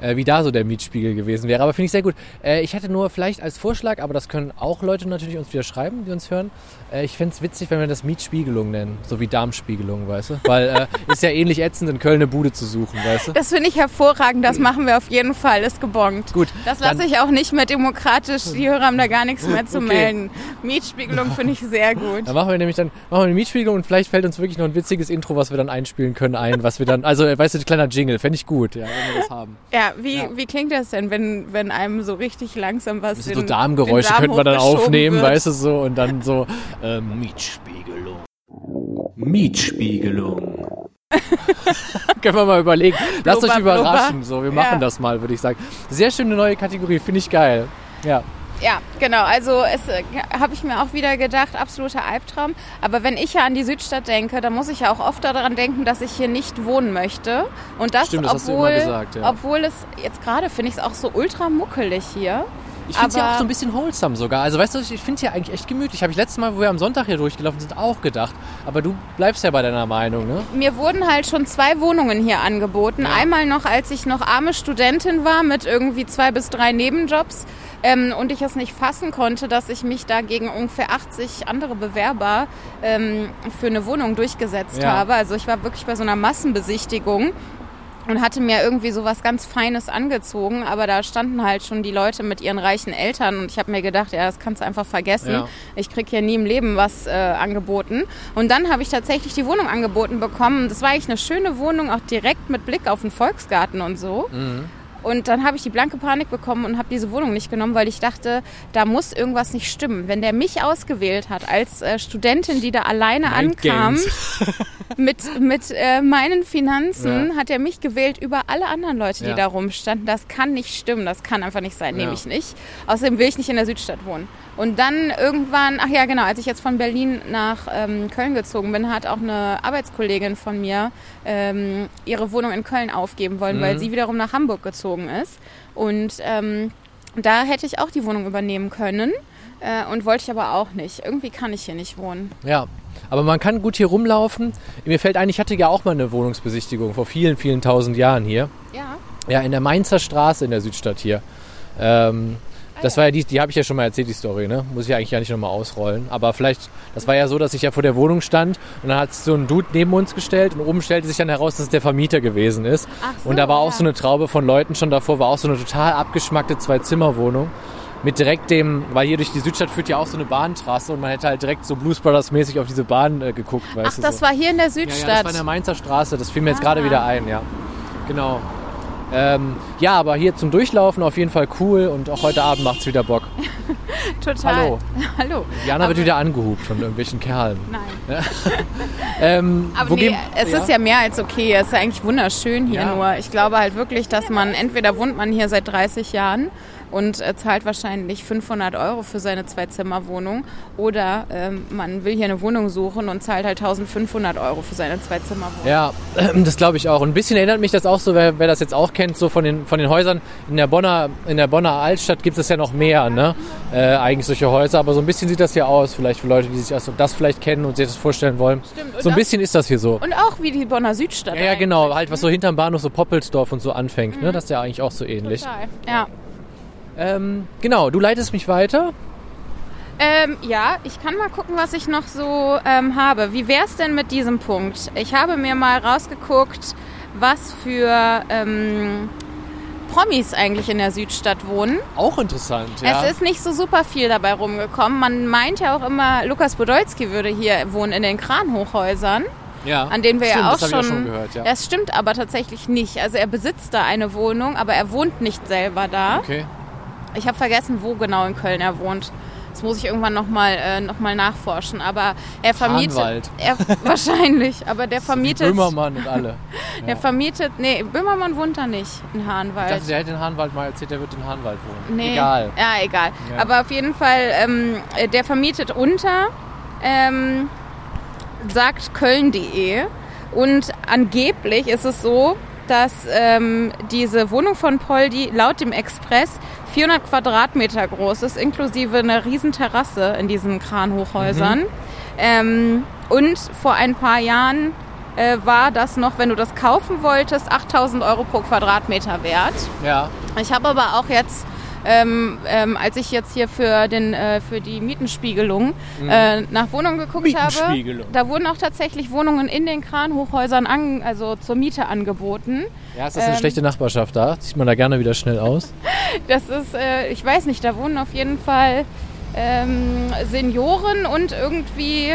Äh, wie da so der Mietspiegel gewesen wäre. Aber finde ich sehr gut. Äh, ich hätte nur vielleicht als Vorschlag, aber das können auch Leute natürlich uns wieder schreiben, die uns hören. Äh, ich fände es witzig, wenn wir das Mietspiegelung nennen, so wie Darmspiegelung, weißt du? Weil äh, ist ja ähnlich ätzend, in Köln eine Bude zu suchen, weißt du? Das finde ich hervorragend, das machen wir auf jeden Fall, ist gebongt. Gut, Das lasse ich auch nicht mehr demokratisch, die Hörer haben da gar nichts mehr zu Okay. melden. Mietspiegelung finde ich sehr gut. Dann machen wir nämlich dann machen wir eine Mietspiegelung und vielleicht fällt uns wirklich noch ein witziges Intro, was wir dann einspielen können, ein, was wir dann, also äh, weißt du, ein kleiner Jingle, fände ich gut, ja, wenn wir das haben. Ja, wie, Ja. wie klingt das denn, wenn, wenn einem so richtig langsam was So in, Darmgeräusche in den könnte man dann aufnehmen, wird? weißt du, so und dann so äh, Mietspiegelung. Mietspiegelung. Können wir mal überlegen. Lasst Blubber, euch überraschen. blubber. So, wir machen Ja. das mal, würde ich sagen. Sehr schöne neue Kategorie, finde ich geil. Ja. Ja, genau. Also es äh, habe ich mir auch wieder gedacht, absoluter Albtraum. Aber wenn ich ja an die Südstadt denke, dann muss ich ja auch oft daran denken, dass ich hier nicht wohnen möchte. Und das, Stimmt, das hast du obwohl, immer gesagt, ja. obwohl es jetzt gerade finde ich es auch so ultra muckelig hier. Ich finde es ja auch so ein bisschen wholesome sogar. Also weißt du, ich finde es hier eigentlich echt gemütlich. Habe ich letztes Mal, wo wir am Sonntag hier durchgelaufen sind, auch gedacht. Aber du bleibst ja bei deiner Meinung, ne? Mir wurden halt schon zwei Wohnungen hier angeboten. Ja. Einmal noch, als ich noch arme Studentin war mit irgendwie zwei bis drei Nebenjobs ähm, und ich es nicht fassen konnte, dass ich mich da gegen ungefähr 80 andere Bewerber ähm, für eine Wohnung durchgesetzt Ja. habe. Also ich war wirklich bei so einer Massenbesichtigung und hatte mir irgendwie so was ganz Feines angezogen, aber da standen halt schon die Leute mit ihren reichen Eltern und ich habe mir gedacht, ja, das kannst du einfach vergessen. Ja. Ich krieg hier nie im Leben was äh, angeboten. Und dann habe ich tatsächlich die Wohnung angeboten bekommen. Das war eigentlich eine schöne Wohnung, auch direkt mit Blick auf den Volksgarten und so. Und dann habe ich die blanke Panik bekommen und habe diese Wohnung nicht genommen, weil ich dachte, da muss irgendwas nicht stimmen. Wenn der mich ausgewählt hat als äh, Studentin, die da alleine Mind ankam, mit, mit äh, meinen Finanzen Ja. hat er mich gewählt über alle anderen Leute, die Ja. da rumstanden. Das kann nicht stimmen, das kann einfach nicht sein, nehme Ja. ich nicht. Außerdem will ich nicht in der Südstadt wohnen. Und dann irgendwann, ach ja genau, als ich jetzt von Berlin nach ähm, Köln gezogen bin, hat auch eine Arbeitskollegin von mir ähm, ihre Wohnung in Köln aufgeben wollen, weil Mhm. sie wiederum nach Hamburg gezogen ist. Und ähm, da hätte ich auch die Wohnung übernehmen können. Äh, und wollte ich aber auch nicht. Irgendwie kann ich hier nicht wohnen. Ja, aber man kann gut hier rumlaufen. Mir fällt ein, ich hatte ja auch mal eine Wohnungsbesichtigung vor vielen, vielen tausend Jahren hier. Ja. Ja, in der Mainzer Straße in der Südstadt hier. Ähm, das war ja die, die habe ich ja schon mal erzählt, die Story, ne? Muss ich eigentlich gar nicht nochmal ausrollen. Aber vielleicht, das war ja so, dass ich ja vor der Wohnung stand und dann hat sich so ein Dude neben uns gestellt und oben stellte sich dann heraus, dass es der Vermieter gewesen ist. Ach so, und da war auch ja. so eine Traube von Leuten schon davor, war auch so eine total abgeschmackte Zwei-Zimmer-Wohnung. Mit direkt dem, weil hier durch die Südstadt führt ja auch so eine Bahntrasse und man hätte halt direkt so Blues Brothers mäßig auf diese Bahn äh, geguckt, weißt Ach, du das so. war hier in der Ja, Südstadt. ja, das war in der Mainzer Straße, das fiel mir jetzt Ah. gerade wieder ein, ja. Genau. Ähm, ja, aber hier zum Durchlaufen auf jeden Fall cool und auch heute Abend macht's wieder Bock. Total. Hallo. Hallo. Jana wird wieder angehupt von irgendwelchen Kerlen. Nein. Ähm, Aber nee, es ist ja mehr als okay. Es ist ja eigentlich wunderschön hier Ja. nur. Ich glaube halt wirklich, dass man, entweder wohnt man hier seit 30 Jahren und äh, zahlt wahrscheinlich 500 Euro für seine Zwei-Zimmer-Wohnung oder ähm, man will hier eine Wohnung suchen und zahlt halt 1500 Euro für seine Zwei-Zimmer-Wohnung. Ja, das glaube ich auch. Und ein bisschen erinnert mich das auch so, wer, wer das jetzt auch kennt, so von den, von den Häusern. In der Bonner, in der Bonner Altstadt gibt es ja noch mehr, ne? Äh, eigentlich solche Häuser. Aber so ein bisschen sieht das hier aus, vielleicht für Leute, die sich das, das vielleicht kennen und sich das vorstellen wollen. Stimmt, So ein bisschen ist das hier so. Und auch wie die Bonner Südstadt. Ja, ja, genau. Halt, was so hinterm Bahnhof, so Poppelsdorf und so anfängt, ne? Das ist ja eigentlich auch so ähnlich. Total. Ja. Ähm, genau, du leitest mich weiter. Ähm, ja, ich kann mal gucken, was ich noch so ähm, habe. Wie wär's denn mit diesem Punkt? Ich habe mir mal rausgeguckt, was für ähm, Promis eigentlich in der Südstadt wohnen. Auch interessant, ja. Es ist nicht so super viel dabei rumgekommen. Man meint ja auch immer, Lukas Podolski würde hier wohnen in den Kranhochhäusern, ja. an denen wir Stimmt, ja auch das schon. Auch schon gehört, ja. Das stimmt aber tatsächlich nicht. Also er besitzt da eine Wohnung, aber er wohnt nicht selber da. Okay. Ich habe vergessen, wo genau in Köln er wohnt. Das muss ich irgendwann nochmal äh, noch mal nachforschen. Aber er vermietet. Hahnwald. Er, wahrscheinlich, aber der vermietet. Böhmermann und alle. Der vermietet. Nee, Böhmermann wohnt da nicht in Ich Hahnwald. dachte, der hätte in Hahnwald mal erzählt, der wird in Hahnwald wohnen. Nee. Egal. Ja, egal. Ja. Aber auf jeden Fall, ähm, äh, der vermietet unter, ähm, sagt köln.de. Und angeblich ist es so, dass ähm, diese Wohnung von Poldi laut dem Express 400 Quadratmeter groß ist, inklusive einer riesen Terrasse in diesen Kranhochhäusern. Ähm, und vor ein paar Jahren äh, war das noch, wenn du das kaufen wolltest, 8000 Euro pro Quadratmeter wert. Ja. Ich habe aber auch jetzt, ähm, ähm, als ich jetzt hier für, den, äh, für die Mietenspiegelung äh, nach Wohnungen geguckt habe, da wurden auch tatsächlich Wohnungen in den Kranhochhäusern an, also zur Miete angeboten. Ja, ist das eine Ähm. schlechte Nachbarschaft da? Sieht man da gerne wieder schnell aus? Das ist, äh, ich weiß nicht, da wohnen auf jeden Fall ähm, Senioren und irgendwie,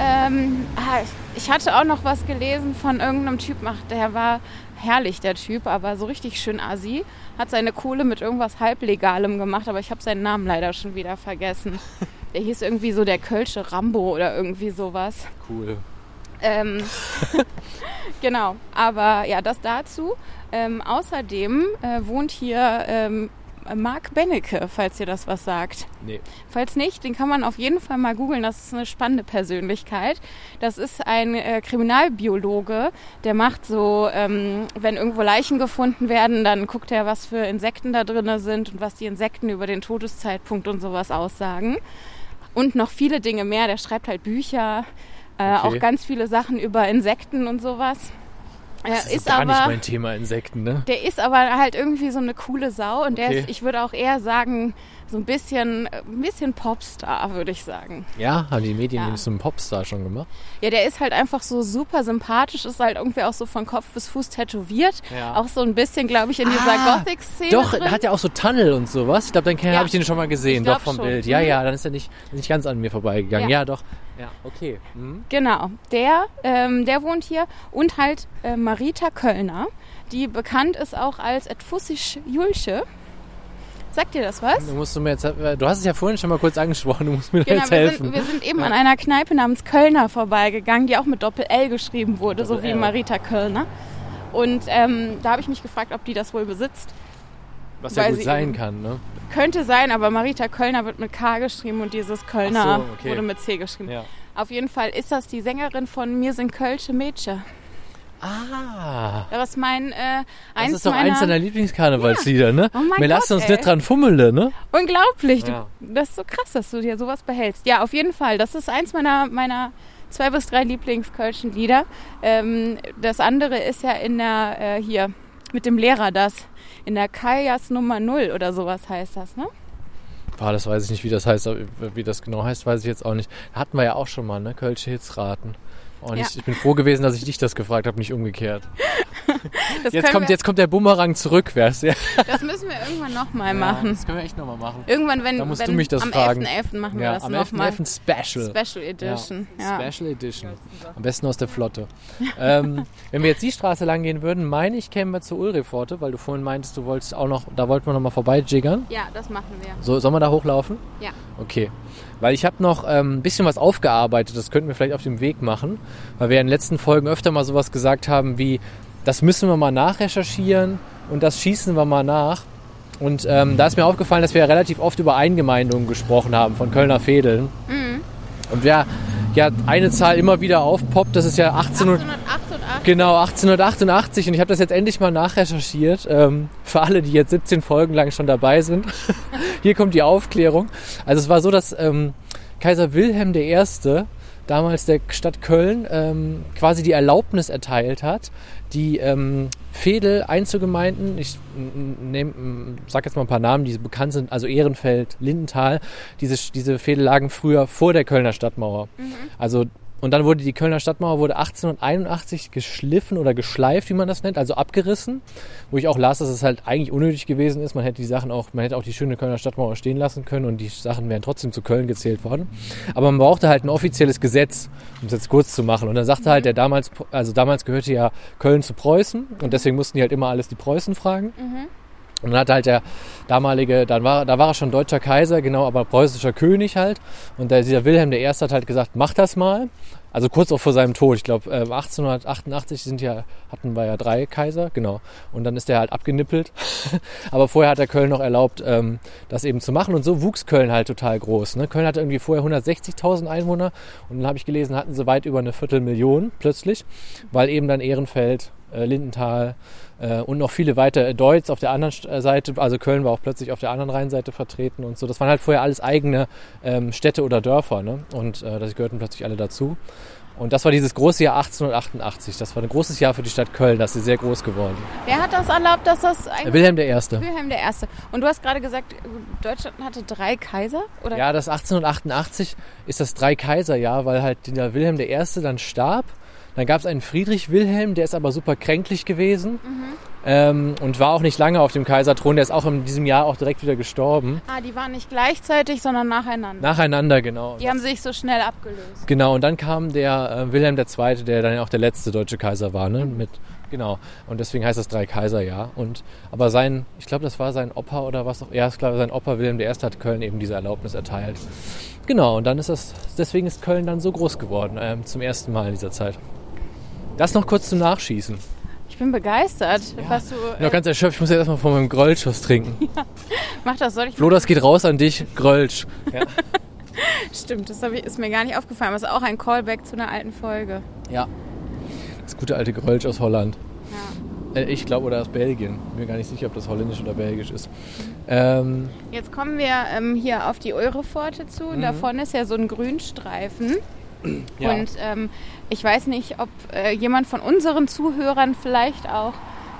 ähm, ah, ich hatte auch noch was gelesen von irgendeinem Typ, der war herrlich, der Typ, aber so richtig schön assi, hat seine Kohle mit irgendwas Halblegalem gemacht, aber ich habe seinen Namen leider schon wieder vergessen. Der hieß irgendwie so der Kölsche Rambo oder irgendwie sowas. Cool. Ähm, genau, aber ja, das dazu. Ähm, außerdem äh, wohnt hier ähm, Marc Bennecke, falls ihr das was sagt. Nee. Falls nicht, den kann man auf jeden Fall mal googeln. Das ist eine spannende Persönlichkeit. Das ist ein äh, Kriminalbiologe, der macht so, ähm, wenn irgendwo Leichen gefunden werden, dann guckt er, was für Insekten da drin sind und was die Insekten über den Todeszeitpunkt und sowas aussagen. Und noch viele Dinge mehr. Der schreibt halt Bücher, äh, Okay. auch ganz viele Sachen über Insekten und sowas. Er Das ist, ist gar aber nicht mein Thema Insekten, ne? der ist aber halt irgendwie so eine coole Sau und der Okay. ist, ich würde auch eher sagen, so ein bisschen, ein bisschen Popstar, würde ich sagen. Ja, haben die Medien Ja. nämlich so einen Popstar schon gemacht? Ja, der ist halt einfach so super sympathisch, ist halt irgendwie auch so von Kopf bis Fuß tätowiert. Ja. Auch so ein bisschen, glaube ich, in dieser Ah, Gothic-Szene. Doch, drin. hat ja auch so Tunnel und sowas. Ich glaube, dann Ja. habe ich den schon mal gesehen, doch vom schon. Bild. Ja, Mhm. ja, dann ist er nicht, nicht ganz an mir vorbeigegangen. Ja. Ja, doch. Ja, okay. Mhm. Genau, der, ähm, der wohnt hier und halt äh, Marita Kölner, die bekannt ist auch als Etfussisch Julche. Sagt dir das was? Du musst du mir jetzt, äh, du hast es ja vorhin schon mal kurz angesprochen, du musst mir da Genau, jetzt wir helfen. sind, wir sind eben an einer Kneipe namens Kölner vorbeigegangen, die auch mit Doppel-L geschrieben wurde, so wie. Marita Kölner. Und ähm, da habe ich mich gefragt, ob die das wohl besitzt. Was ja gut sein kann, ne? Könnte sein, aber Marita Kölner wird mit K geschrieben und dieses Kölner so, okay. wurde mit C geschrieben. Ja. Auf jeden Fall ist das die Sängerin von Mir sind Kölsche Mädchen. Ah. Das ist mein äh, Das eins ist doch meiner... eins deiner Lieblingskarnevalslieder, ne? Oh mein Wir lassen Gott, uns ey. nicht dran fummeln, ne? Unglaublich. Ja. Du, das ist so krass, dass du dir sowas behältst. Ja, auf jeden Fall. Das ist eins meiner, meiner zwei bis drei Lieblingskölschen Lieder. Ähm, das andere ist ja in der, äh, hier, mit dem Lehrer das. In der Kajas Nummer Null oder sowas heißt das, ne? Boah, das weiß ich nicht, wie das heißt, aber wie das genau heißt, weiß ich jetzt auch nicht. Hatten wir ja auch schon mal, ne? Kölsche Hits raten. Und Ja. ich, ich bin froh gewesen, dass ich dich das gefragt habe, nicht umgekehrt. Das, Jetzt kommt, wir, jetzt kommt der Bumerang zurück, wär's ja. das müssen wir irgendwann nochmal Ja, machen. Das können wir echt nochmal machen. Irgendwann, wenn, Da musst wenn du mich das am fragen. 11.11. machen wir Ja, das am nochmal. 11.11. Special. Special Edition. Ja. Special Edition. Am besten aus der Flotte. ähm, wenn wir jetzt die Straße lang gehen würden, meine ich, kämen wir zur Ulripforte, weil du vorhin meintest, du wolltest auch noch, da wollten wir noch mal vorbeijiggern. ja, das machen wir. So, sollen wir da hochlaufen? Ja. Okay. Weil ich habe noch ähm, ein bisschen was aufgearbeitet, das könnten wir vielleicht auf dem Weg machen, weil wir in den letzten Folgen öfter mal sowas gesagt haben wie, das müssen wir mal nachrecherchieren und das schießen wir mal nach. Und ähm, da ist mir aufgefallen, dass wir ja relativ oft über Eingemeindungen gesprochen haben von Kölner Fädeln. Und ja, ja, eine Zahl immer wieder aufpoppt, das ist ja 18 und 1888. Genau, 1888 und ich habe das jetzt endlich mal nachrecherchiert. Ähm, für alle, die jetzt 17 Folgen lang schon dabei sind. Hier kommt die Aufklärung. Also es war so, dass ähm, Kaiser Wilhelm I., damals der Stadt Köln, ähm, quasi die Erlaubnis erteilt hat, die ähm, Fädel Einzelgemeinden, ich nehm, sag jetzt mal ein paar Namen, die bekannt sind, also Ehrenfeld, Lindenthal, diese, diese Fädel lagen früher vor der Kölner Stadtmauer. Also und dann wurde die Kölner Stadtmauer wurde 1881 geschliffen oder geschleift, wie man das nennt, also abgerissen. Wo ich auch las, dass es halt eigentlich unnötig gewesen ist. Man hätte die Sachen auch, man hätte auch die schöne Kölner Stadtmauer stehen lassen können und die Sachen wären trotzdem zu Köln gezählt worden. Aber man brauchte halt ein offizielles Gesetz, um es jetzt kurz zu machen. Und dann sagte halt der damals, also damals gehörte ja Köln zu Preußen und deswegen mussten die halt immer alles die Preußen fragen. Und dann hat halt der damalige, dann war, da war er schon deutscher Kaiser, genau, aber preußischer König halt. Und der, dieser Wilhelm I. hat halt gesagt, mach das mal. Also kurz auch vor seinem Tod. Ich glaube, äh, 1888 sind ja, hatten wir ja drei Kaiser, genau. Und dann ist der halt abgenippelt. aber vorher hat der Köln noch erlaubt, ähm, das eben zu machen. Und so wuchs Köln halt total groß. Ne? Köln hatte irgendwie vorher 160.000 Einwohner. Und dann habe ich gelesen, hatten sie weit über eine Viertelmillion plötzlich, weil eben dann Ehrenfeld, äh, Lindenthal äh, und noch viele weitere Deutz auf der anderen äh, Seite, also Köln war auch plötzlich auf der anderen Rheinseite vertreten und so. Das waren halt vorher alles eigene ähm, Städte oder Dörfer ne? und äh, das gehörten plötzlich alle dazu. Und das war dieses große Jahr 1888. Das war ein großes Jahr für die Stadt Köln. Das ist sehr groß geworden. Wer hat das erlaubt, dass das eigentlich Wilhelm I. Wilhelm der Erste. Und du hast gerade gesagt, Deutschland hatte drei Kaiser? Oder? Ja, das 1888 ist das Drei-Kaiser-Jahr, weil halt der Wilhelm I. dann starb. Dann gab es einen Friedrich Wilhelm, der ist aber super kränklich gewesen ähm, und war auch nicht lange auf dem Kaiserthron. Der ist auch in diesem Jahr auch direkt wieder gestorben. Ah, die waren nicht gleichzeitig, sondern nacheinander. Nacheinander, genau. die haben sich so schnell abgelöst. Genau, und dann kam der äh, Wilhelm II., der dann auch der letzte deutsche Kaiser war, ne? Mit, genau. Und deswegen heißt das Drei-Kaiser-Jahr. Und aber sein, ich glaube, das war sein Opa oder was auch. Ja, ich glaube, sein Opa Wilhelm I. hat Köln eben diese Erlaubnis erteilt. Genau, und dann ist das, deswegen ist Köln dann so groß geworden, ähm, zum ersten Mal in dieser Zeit. Das noch kurz zum Nachschießen. Ich bin begeistert, was du. Ich bin noch ganz erschöpft, ich muss jetzt erstmal von meinem Grölsch trinken. mach das, soll ich Flo, das geht raus an dich, Grölsch. Ja. Stimmt, das ich, ist mir gar nicht aufgefallen. Das ist auch ein Callback zu einer alten Folge. ja. Das gute alte Grölsch aus Holland. Ja. Äh, Ich glaube, oder aus Belgien. Bin mir gar nicht sicher, ob das holländisch oder belgisch ist. Ähm, Jetzt kommen wir ähm, hier auf die Eurepforte zu. Und da vorne ist ja so ein Grünstreifen. ja. Und ähm, ich weiß nicht, ob äh, jemand von unseren Zuhörern vielleicht auch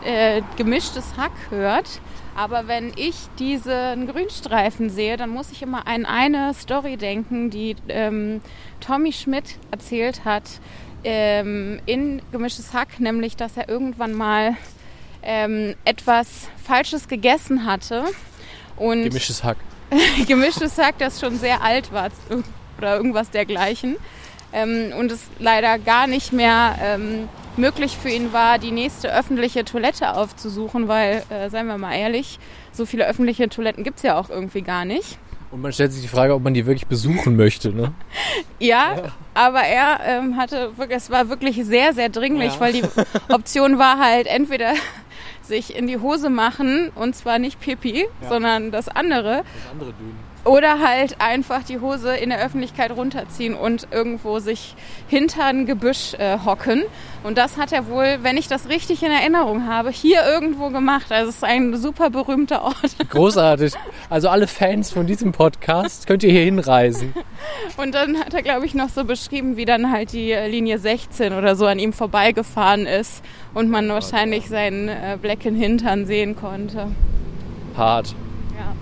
äh, gemischtes Hack hört. Aber wenn ich diesen Grünstreifen sehe, dann muss ich immer an eine Story denken, die ähm, Tommy Schmidt erzählt hat ähm, in Gemischtes Hack, nämlich, dass er irgendwann mal ähm, etwas Falsches gegessen hatte. Und gemischtes Hack. gemischtes Hack, das schon sehr alt war oder irgendwas dergleichen. Ähm, und es leider gar nicht mehr ähm, möglich für ihn war, die nächste öffentliche Toilette aufzusuchen, weil, äh, seien wir mal ehrlich, so viele öffentliche Toiletten gibt es ja auch irgendwie gar nicht. Und man stellt sich die Frage, ob man die wirklich besuchen möchte. Ne? Ja, aber er ähm, hatte wirklich, es war wirklich sehr, sehr dringlich, Ja. weil die Option war halt entweder sich in die Hose machen und zwar nicht Pipi, sondern das andere. Das andere Dünen. Oder halt einfach die Hose in der Öffentlichkeit runterziehen und irgendwo sich hinter ein Gebüsch äh, hocken. Und das hat er wohl, wenn ich das richtig in Erinnerung habe, hier irgendwo gemacht. Also es ist ein super berühmter Ort. Großartig. Also alle Fans von diesem Podcast könnt ihr hier hinreisen. Und dann hat er, glaube ich, noch so beschrieben, wie dann halt die äh, Linie 16 oder so an ihm vorbeigefahren ist und man wahrscheinlich seinen äh, blecken Hintern sehen konnte. Hart. Ja.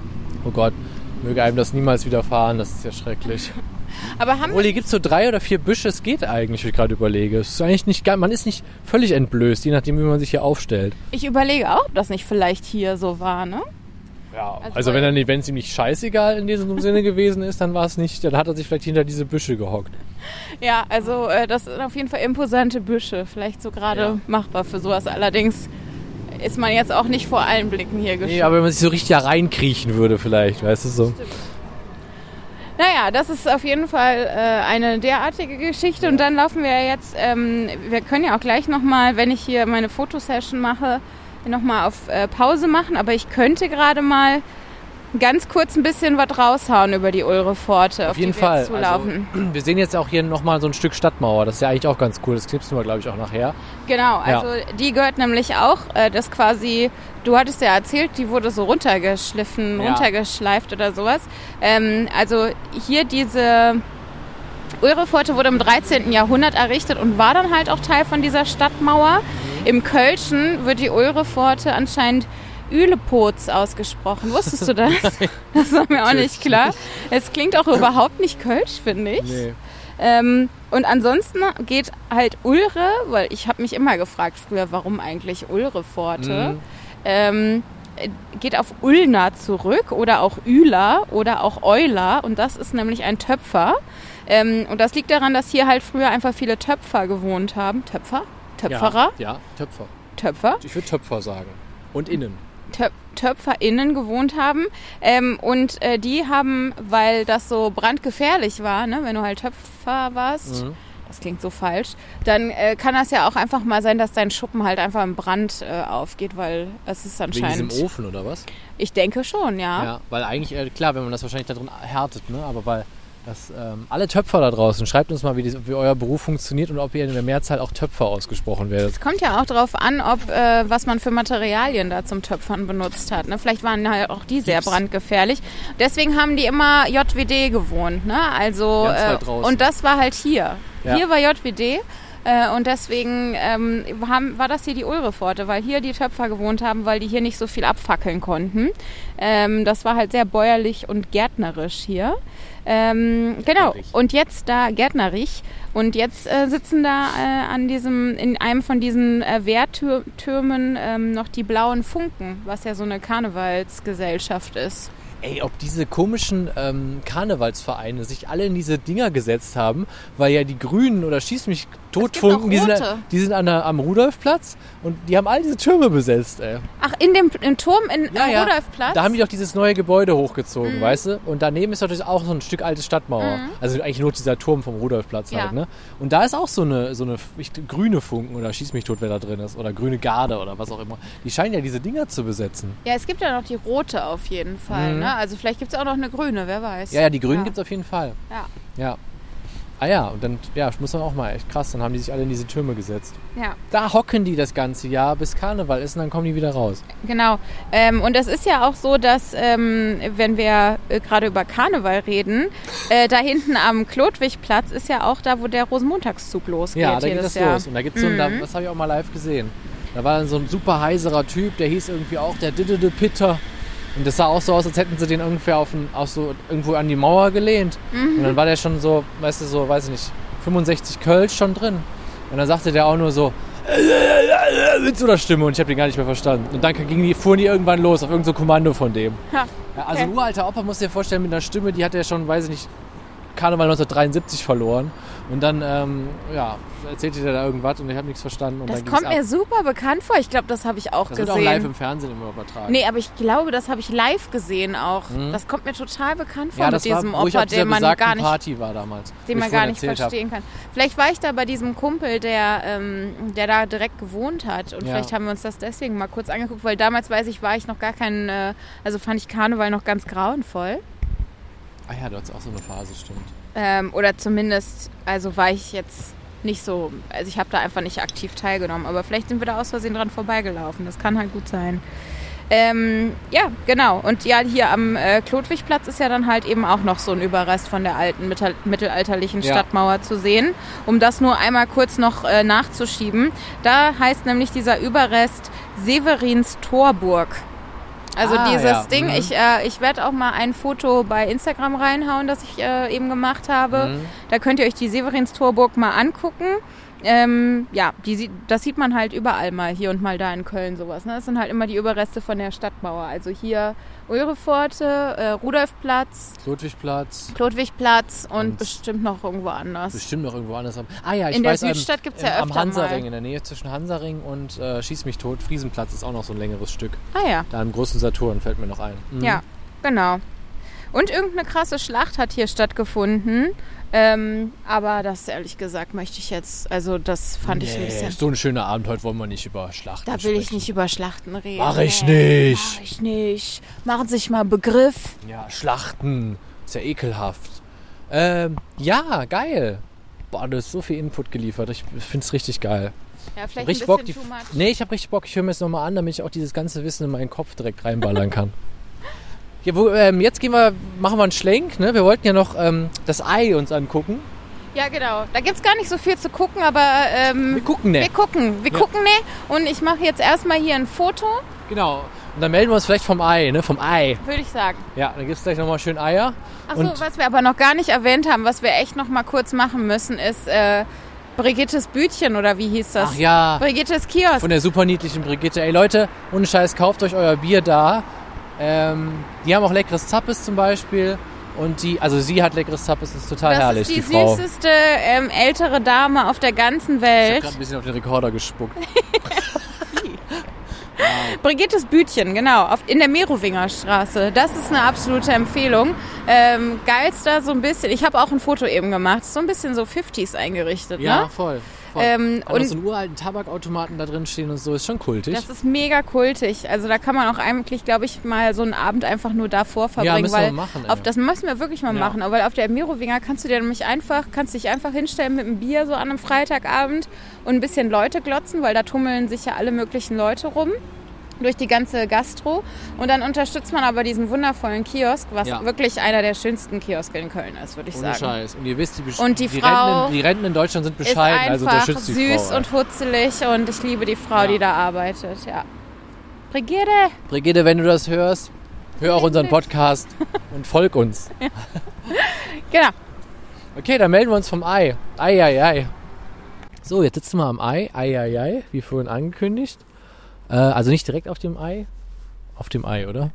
Oh Gott. Möge einem das niemals widerfahren, das ist ja schrecklich. Aber haben Obwohl, hier gibt es so drei oder vier Büsche, es geht eigentlich, wie ich gerade überlege. Es ist eigentlich nicht, man ist nicht völlig entblößt, je nachdem, wie man sich hier aufstellt. ich überlege auch, ob das nicht vielleicht hier so war, ne? Ja, Also also, er, wenn es ihm nicht scheißegal in diesem Sinne gewesen ist, dann war es nicht, dann hat er sich vielleicht hinter diese Büsche gehockt. Ja, also äh, das sind auf jeden Fall imposante Büsche. Vielleicht so gerade Ja. machbar für sowas. Allerdings ist man jetzt auch nicht vor allen Blicken hier geschützt. Nee, aber wenn man sich so richtig da reinkriechen würde vielleicht, weißt du so. Naja, das ist auf jeden Fall äh, eine derartige Geschichte. Und dann laufen wir jetzt, ähm, wir können ja auch gleich nochmal, wenn ich hier meine Fotosession mache, nochmal auf äh, Pause machen. Aber ich könnte gerade mal ganz kurz ein bisschen was raushauen über die Ulrepforte, auf, Auf jeden die wir Fall. jetzt zulaufen. Also, wir sehen jetzt auch hier nochmal so ein Stück Stadtmauer. Das ist ja eigentlich auch ganz cool. Das knipsen wir, glaube ich, auch nachher. Genau, Ja. also die gehört nämlich auch, äh, das quasi, du hattest ja erzählt, die wurde so runtergeschliffen, Ja. runtergeschleift oder sowas. Ähm, also hier diese Ulrepforte wurde im 13. Jahrhundert errichtet und war dann halt auch Teil von dieser Stadtmauer. Im Kölschen wird die Ulrepforte anscheinend Ülepots ausgesprochen. Wusstest du das? Das war mir auch nicht klar. Es klingt auch überhaupt nicht Kölsch, finde ich. Nee. Ähm, und ansonsten geht halt Ulre, weil ich habe mich immer gefragt früher, warum eigentlich Ulre-Pforte, Mhm. ähm, äh, geht auf Ulna zurück oder auch Üla oder auch Euler und das ist nämlich ein Töpfer. Ähm, und das liegt daran, dass hier halt früher einfach viele Töpfer gewohnt haben. Töpfer? Töpferer? Ja, ja, Töpfer. Töpfer? Ich würde Töpfer sagen. Und innen. Töp TöpferInnen gewohnt haben. Ähm, und äh, die haben, weil das so brandgefährlich war, ne, wenn du halt Töpfer warst, Mhm. das klingt so falsch, dann äh, kann das ja auch einfach mal sein, dass dein Schuppen halt einfach im Brand äh, aufgeht, weil es ist Wegen anscheinend. diesem Ofen oder was? Ich denke schon, ja. Ja, weil eigentlich, äh, klar, wenn man das wahrscheinlich da drin härtet, ne? aber weil das, ähm, alle Töpfer da draußen, schreibt uns mal, wie, die, wie euer Beruf funktioniert und ob ihr in der Mehrzahl auch Töpfer ausgesprochen werdet. Es kommt ja auch darauf an, ob äh, was man für Materialien da zum Töpfern benutzt hat. Ne? Vielleicht waren halt auch die sehr Gips. brandgefährlich. Deswegen haben die immer JWD gewohnt. Ne? Also äh, und das war halt hier. Ja. Hier war JWD. Äh, und deswegen ähm, haben, war das hier die Ulrepforte, weil hier die Töpfer gewohnt haben, weil die hier nicht so viel abfackeln konnten. Ähm, das war halt sehr bäuerlich und gärtnerisch hier. Ähm, genau. Und jetzt da Gärtnerich. Und jetzt äh, sitzen da äh, an diesem, in einem von diesen äh, Wehrtürmen ähm, noch die blauen Funken, was ja so eine Karnevalsgesellschaft ist. Ey, ob diese komischen ähm, Karnevalsvereine sich alle in diese Dinger gesetzt haben, weil ja die Grünen oder Schieß mich Totfunken, auch die sind, die sind an der, am Rudolfplatz und die haben all diese Türme besetzt, ey. Ach, in dem im Turm in Ja, am ja. Rudolfplatz? Da haben die doch dieses neue Gebäude hochgezogen, Mhm. weißt du? Und daneben ist natürlich auch so ein Stück alte Stadtmauer. Also eigentlich nur dieser Turm vom Rudolfplatz Ja. halt, ne? Und da ist auch so eine, so eine ich, grüne Funken oder Schieß mich tot, wer da drin ist. Oder grüne Garde oder was auch immer. Die scheinen ja diese Dinger zu besetzen. ja, es gibt ja noch die rote auf jeden Fall. Mhm. Ne? Also vielleicht gibt es auch noch eine grüne, wer weiß. Ja, ja, die Grünen Ja. gibt's auf jeden Fall. Ja. Ja. Ah ja, und dann, ja, muss man auch mal, echt krass, dann haben die sich alle in diese Türme gesetzt. Ja, Da hocken die das ganze Jahr, bis Karneval ist und dann kommen die wieder raus. genau. Ähm, und es ist ja auch so, dass ähm, wenn wir äh, gerade über Karneval reden, äh, da hinten am Klotwigplatz ist ja auch da, wo der Rosenmontagszug losgeht. Ja, da geht das Jahr. los. Und da gibt's so ein, da, Mhm. das habe ich auch mal live gesehen. Da war dann so ein super heiserer Typ, der hieß irgendwie auch der Didede Pitter. Und das sah auch so aus, als hätten sie den ungefähr auf, ein, auf so irgendwo an die Mauer gelehnt. Mhm. Und dann war der schon so, weißt du, so, weiß ich nicht, 65 Kölsch schon drin. Und dann sagte der auch nur so, mit so einer Stimme und ich habe den gar nicht mehr verstanden. Und dann ging die, fuhren die irgendwann los auf irgendein so Kommando von dem. Ja, Ja, also okay. ein uralter Opa, musst du dir vorstellen, mit einer Stimme, die hat er schon, weiß ich nicht, Karneval 1973 verloren. Und dann, ähm, ja, erzählte der da irgendwas und ich habe nichts verstanden. Und Das kommt mir ab. super bekannt vor. Ich glaube, das habe ich auch Das wird gesehen. auch live im Fernsehen immer übertragen. Nee, aber ich glaube, das habe ich live gesehen auch. Das kommt mir total bekannt vor Mhm. ja, mit das war, diesem auf dieser den man gar nicht, Party war damals. den man gar nicht erzählt hab. verstehen kann. Vielleicht war ich da bei diesem Kumpel, der, ähm, der da direkt gewohnt hat. Und Ja. vielleicht haben wir uns das deswegen mal kurz angeguckt, weil damals weiß ich, war ich noch gar kein, äh, also fand ich Karneval noch ganz grauenvoll. Ah ja, du hattest auch so eine Phase, stimmt. Ähm, oder zumindest, also war ich jetzt nicht so, also ich habe da einfach nicht aktiv teilgenommen, aber vielleicht sind wir da aus Versehen dran vorbeigelaufen. Das kann halt gut sein. Ähm, ja, genau. Und ja, hier am äh, Klotwigplatz ist ja dann halt eben auch noch so ein Überrest von der alten mittel mittelalterlichen Ja. Stadtmauer zu sehen. Um das nur einmal kurz noch äh, nachzuschieben. Da heißt nämlich dieser Überrest Severins Torburg. Also Ah, dieses ja. Ding, Mhm. ich, äh, ich werde auch mal ein Foto bei Instagram reinhauen, das ich äh, eben gemacht habe. Mhm. Da könnt ihr euch die Severinstorburg mal angucken. Ähm, ja, die, sieht- das sieht man halt überall mal, hier und mal da in Köln sowas. Ne? Das sind halt immer die Überreste von der Stadtmauer. Also hier Ulrepforte, äh, Rudolfplatz, Ludwigplatz, Klotwigplatz und, Und bestimmt noch irgendwo anders. bestimmt noch irgendwo anders. Ah ja, ich In der weiß, am- Südstadt gibt's im- ja Am öfter Hansaring, mal. in der Nähe zwischen Hansaring und äh, Schieß mich tot, Friesenplatz ist auch noch so ein längeres Stück. Ah ja, Da im großen Saturn fällt mir noch ein. Mhm. ja, genau. Und irgendeine krasse Schlacht hat hier stattgefunden. Ähm, aber das ehrlich gesagt möchte ich jetzt, also das fand ich ein Nee, bisschen. so ein schöner Abend, heute wollen wir nicht über Schlachten Da will ich sprechen. nicht über Schlachten reden. Mach ich Nee, nicht. Mach ich nicht. Machen Sie sich mal Begriff. Ja, Schlachten. Ist ja ekelhaft. Ähm, ja, geil. Boah, du hast so viel Input geliefert. Ich find's richtig geil. Ja, vielleicht Richtig ein Bock. bisschen Die, too much. nee, ich hab richtig Bock. Ich höre mir das nochmal an, damit ich auch dieses ganze Wissen in meinen Kopf direkt reinballern kann. Ja, wo, ähm, jetzt gehen wir, machen wir einen Schlenk. Ne? Wir wollten ja noch ähm, das Ei uns angucken. Ja, genau. Da gibt's gar nicht so viel zu gucken, aber ähm, Wir gucken, ne? wir gucken. Wir Ja. gucken, ne? Und ich mache jetzt erstmal hier ein Foto, Genau. Und dann melden wir uns vielleicht vom Ei, ne? Vom Ei. würde ich sagen. Ja, dann gibt's gleich nochmal schön Eier. Achso, was wir aber noch gar nicht erwähnt haben, was wir echt noch mal kurz machen müssen, ist äh, Brigittes Bütchen oder wie hieß das? Ach ja. Brigittes Kiosk. Von der super niedlichen Brigitte. Ey Leute, ohne Scheiß, kauft euch euer Bier da. Ähm, die haben auch leckeres Zappes zum Beispiel. Und die, also sie hat leckeres Zappes, ist total das herrlich, ist die, Frau. süßeste ähm, ältere Dame auf der ganzen Ich Welt. habe gerade ein bisschen auf den Rekorder gespuckt. Brigittes Bütchen, genau, auf, in der Merowinger Straße. Das ist eine absolute Empfehlung. Ähm, geilster so ein bisschen, ich habe auch ein Foto eben gemacht, so ein bisschen so 50s eingerichtet, Ja, ne? voll. Ähm, und- so einen uralten Tabakautomaten da drin stehen und so, ist schon kultig. Das ist mega kultig. Also da kann man auch eigentlich, glaube ich, mal so einen Abend einfach nur davor verbringen. müssen wir weil mal machen, ey. auf das müssen wir wirklich mal Ja. machen. Aber auf der Merowinger kannst du dir nämlich einfach, kannst dich einfach hinstellen mit einem Bier so an einem Freitagabend und ein bisschen Leute glotzen, weil da tummeln sich ja alle möglichen Leute rum durch die ganze Gastro und dann unterstützt man aber diesen wundervollen Kiosk, was Ja. wirklich einer der schönsten Kioske in Köln ist, würde ich Ohne sagen. Scheiß. Und ihr wisst, die, Besch- Und die die, Frau Renten, die Renten in Deutschland sind Ist bescheiden, also einfach unterstützt die süß Frau. und hutzelig und ich liebe die Frau, Ja. die da arbeitet. Ja. Brigitte! Brigitte, wenn du das hörst, hör auch unseren Podcast und folg uns. Genau. Okay, dann melden wir uns vom Ei. Ei, ei, ei. So, jetzt sitzen wir am Ei. Ei, ei, ei, wie vorhin angekündigt. Äh, also nicht direkt auf dem Ei. Auf dem Ei, oder?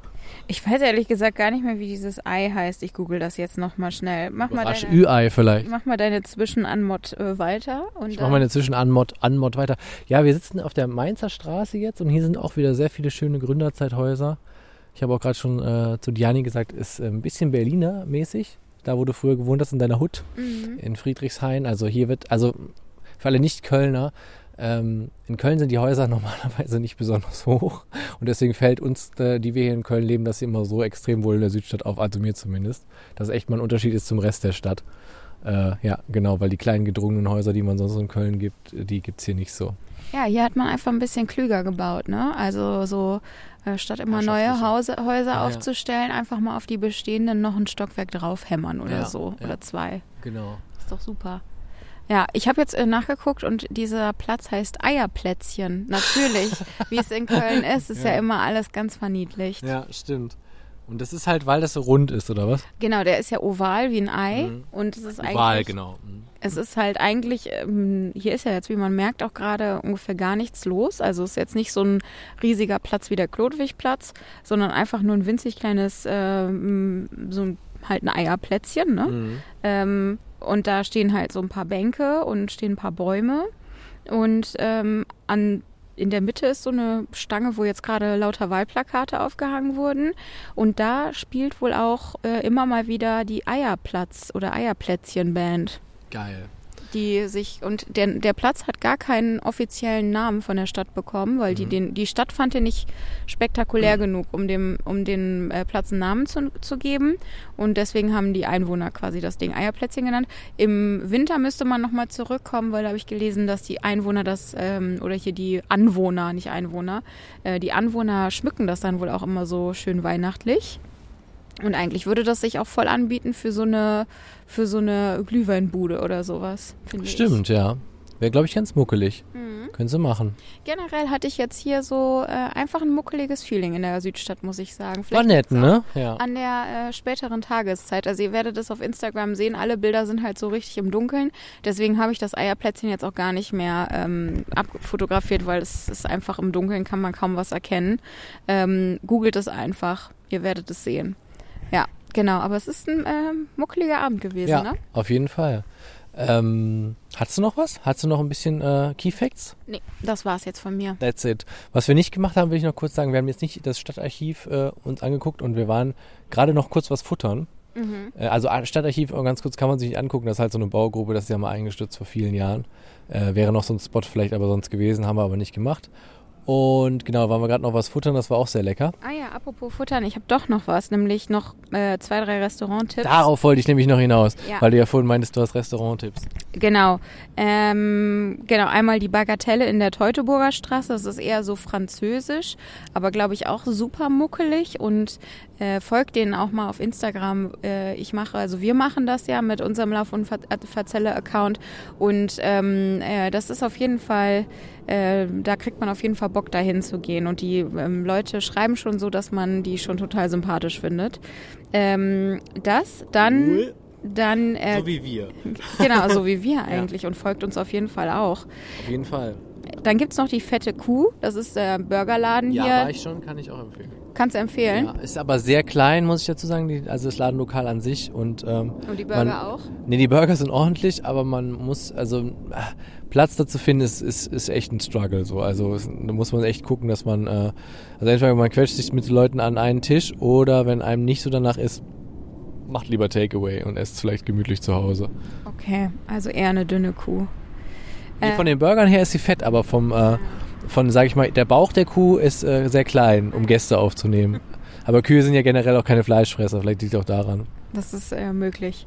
Ich weiß ehrlich gesagt gar nicht mehr, wie dieses Ei heißt. Ich google das jetzt nochmal schnell. Mach mal deine, Ü-Ei vielleicht. mach mal deine Zwischenanmod äh, weiter. Und Ich dann- mache mal inzwischen Anmod, Anmod weiter. Ja, wir sitzen auf der Mainzer Straße jetzt und hier sind auch wieder sehr viele schöne Gründerzeithäuser. Ich habe auch gerade schon äh, zu Diani gesagt, ist äh, ein bisschen Berliner mäßig. Da, wo du früher gewohnt hast, in deiner Hut Mhm. in Friedrichshain. Also hier wird, also für alle Nicht-Kölner, ähm, in Köln sind die Häuser normalerweise nicht besonders hoch. Und deswegen fällt uns, äh, die wir hier in Köln leben, das immer so extrem wohl in der Südstadt auf, also mir zumindest. Dass echt mal ein Unterschied ist zum Rest der Stadt. Äh, ja, genau, weil die kleinen gedrungenen Häuser, die man sonst in Köln gibt, die gibt es hier nicht so. Ja, hier hat man einfach ein bisschen klüger gebaut, ne? Also so äh, statt immer neue. Hause, Häuser Ja, ja. aufzustellen, einfach mal auf die bestehenden noch ein Stockwerk draufhämmern oder Ja, so. ja. Oder zwei. Genau. Ist doch super. Ja, ich habe jetzt äh, nachgeguckt und dieser Platz heißt Eierplätzchen. Natürlich, wie es in Köln ist, ist ja. Ja. immer alles ganz verniedlicht. Ja, stimmt. Und das ist halt, weil das so rund ist, oder was? Genau, der ist ja oval wie ein Ei Mhm. und es ist eigentlich Wahl, genau. Mhm. Es ist halt eigentlich, ähm, hier ist ja jetzt, wie man merkt, auch gerade ungefähr gar nichts los. Also es ist jetzt nicht so ein riesiger Platz wie der Klodwigplatz, sondern einfach nur ein winzig kleines, ähm, so ein, halt ein Eierplätzchen. Ne? Mhm. Ähm, und da stehen halt so ein paar Bänke und stehen ein paar Bäume. Und ähm, an, in der Mitte ist so eine Stange, wo jetzt gerade lauter Wahlplakate aufgehangen wurden. Und da spielt wohl auch äh, immer mal wieder die Eierplatz- oder Eierplätzchen-Band Geil. Die sich und der, der Platz hat gar keinen offiziellen Namen von der Stadt bekommen, weil die den die Stadt fand den nicht spektakulär genug, um dem um den äh, Platz einen Namen zu, zu geben und deswegen haben die Einwohner quasi das Ding Eierplätzchen genannt. Im Winter müsste man noch mal zurückkommen, weil da habe ich gelesen, dass die Einwohner das ähm, oder hier die Anwohner, nicht Einwohner, äh, die Anwohner schmücken das dann wohl auch immer so schön weihnachtlich. Und eigentlich würde das sich auch voll anbieten für so eine, für so eine Glühweinbude oder sowas, finde ich. Stimmt, ja. Wäre, glaube ich, ganz muckelig. Mhm. Können sie machen. Generell hatte ich jetzt hier so äh, einfach ein muckeliges Feeling in der Südstadt, muss ich sagen. War Vielleicht nett, liegt's auch ne? Ja. An der äh, späteren Tageszeit. Also ihr werdet es auf Instagram sehen, alle Bilder sind halt so richtig im Dunkeln. Deswegen habe ich das Eierplätzchen jetzt auch gar nicht mehr ähm, abfotografiert, weil es ist einfach im Dunkeln, kann man kaum was erkennen. Ähm, googelt es einfach, ihr werdet es sehen. Ja, genau. Aber es ist ein ähm, muckeliger Abend gewesen, Ja, ne? auf jeden Fall. Ähm, hast du noch was? Hast du noch ein bisschen äh, Key Facts? Nee, das war's jetzt von mir. That's it. Was wir nicht gemacht haben, will ich noch kurz sagen. Wir haben jetzt nicht das Stadtarchiv äh, uns angeguckt und wir waren gerade noch kurz was futtern. Mhm. Äh, also äh, Stadtarchiv, äh, ganz kurz, kann man sich nicht angucken. Das ist halt so eine Baugruppe, das ist ja mal eingestürzt vor vielen Jahren. Äh, wäre noch so ein Spot vielleicht aber sonst gewesen, haben wir aber nicht gemacht. Und genau, waren wir gerade noch was futtern, das war auch sehr lecker. Ah ja, apropos Futtern, ich habe doch noch was, nämlich noch äh, zwei, drei Restauranttipps. Darauf wollte ich nämlich noch hinaus, Ja. weil du ja vorhin meintest, du hast Restauranttipps. Genau. Ähm, genau, einmal die Bagatelle in der Teutoburger Straße. Das ist eher so französisch, aber glaube ich auch super muckelig und äh, folgt denen auch mal auf Instagram. Äh, ich mache, also wir machen das ja mit unserem Lauf- und Ver Verzelle-Account und ähm, äh, das ist auf jeden Fall, äh, da kriegt man auf jeden Fall Bock dahin zu gehen und die ähm, Leute schreiben schon so, dass man die schon total sympathisch findet. Ähm, das, dann, dann, äh, wie wir. Genau, so wie wir eigentlich und folgt uns auf jeden Fall auch. Auf jeden Fall. Dann gibt's noch die Fette Kuh, das ist der Burgerladen Ja, hier. war ich schon, kann ich auch empfehlen. Kannst du empfehlen. Ja, ist aber sehr klein, muss ich dazu sagen, die, also das Ladenlokal an sich. Und, ähm, Und die Burger man, auch? Nee, die Burger sind ordentlich, aber man muss, also äh, Platz dazu finden, ist, ist, ist echt ein Struggle. So. Also es, da muss man echt gucken, dass man, äh, also entweder man quetscht sich mit den Leuten an einen Tisch oder wenn einem nicht so danach ist, macht lieber Takeaway und esst vielleicht gemütlich zu Hause. Okay, also eher eine dünne Kuh. Äh, von den Burgern her ist sie fett, aber vom, äh, von, sag ich mal, der Bauch der Kuh ist äh, sehr klein, um Gäste aufzunehmen. Aber Kühe sind ja generell auch keine Fleischfresser, vielleicht liegt es auch daran. Das ist äh, möglich.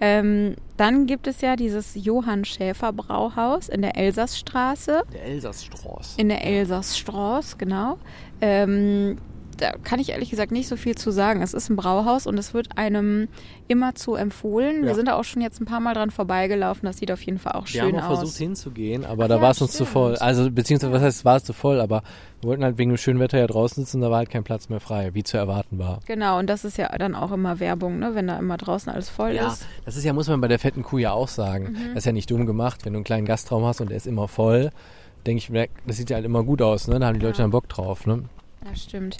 Ähm, dann gibt es ja dieses Johann Schäfer Brauhaus in der Elsassstraße. Der Elsassstraß. In der Elsassstraße, genau. Ähm, da kann ich ehrlich gesagt nicht so viel zu sagen. Es ist ein Brauhaus und es wird einem immerzu empfohlen. Wir Ja. sind da auch schon jetzt ein paar Mal dran vorbeigelaufen. Das sieht auf jeden Fall auch Wir haben schön auch versucht aus. hinzugehen, aber Ach da ja, war es uns zu voll. Also beziehungsweise was heißt, war es zu voll, aber wir wollten halt wegen dem schönen Wetter ja draußen sitzen, da war halt kein Platz mehr frei, wie zu erwarten war. Genau, und das ist ja dann auch immer Werbung, ne? wenn da immer draußen alles voll Ja, ist. das ist ja, muss man bei der fetten Kuh ja auch sagen. Das ist ja nicht dumm gemacht, wenn du einen kleinen Gastraum hast und der ist immer voll, denke ich, das sieht ja halt immer gut aus, ne? Da haben die Leute dann Bock drauf, ne? Das stimmt.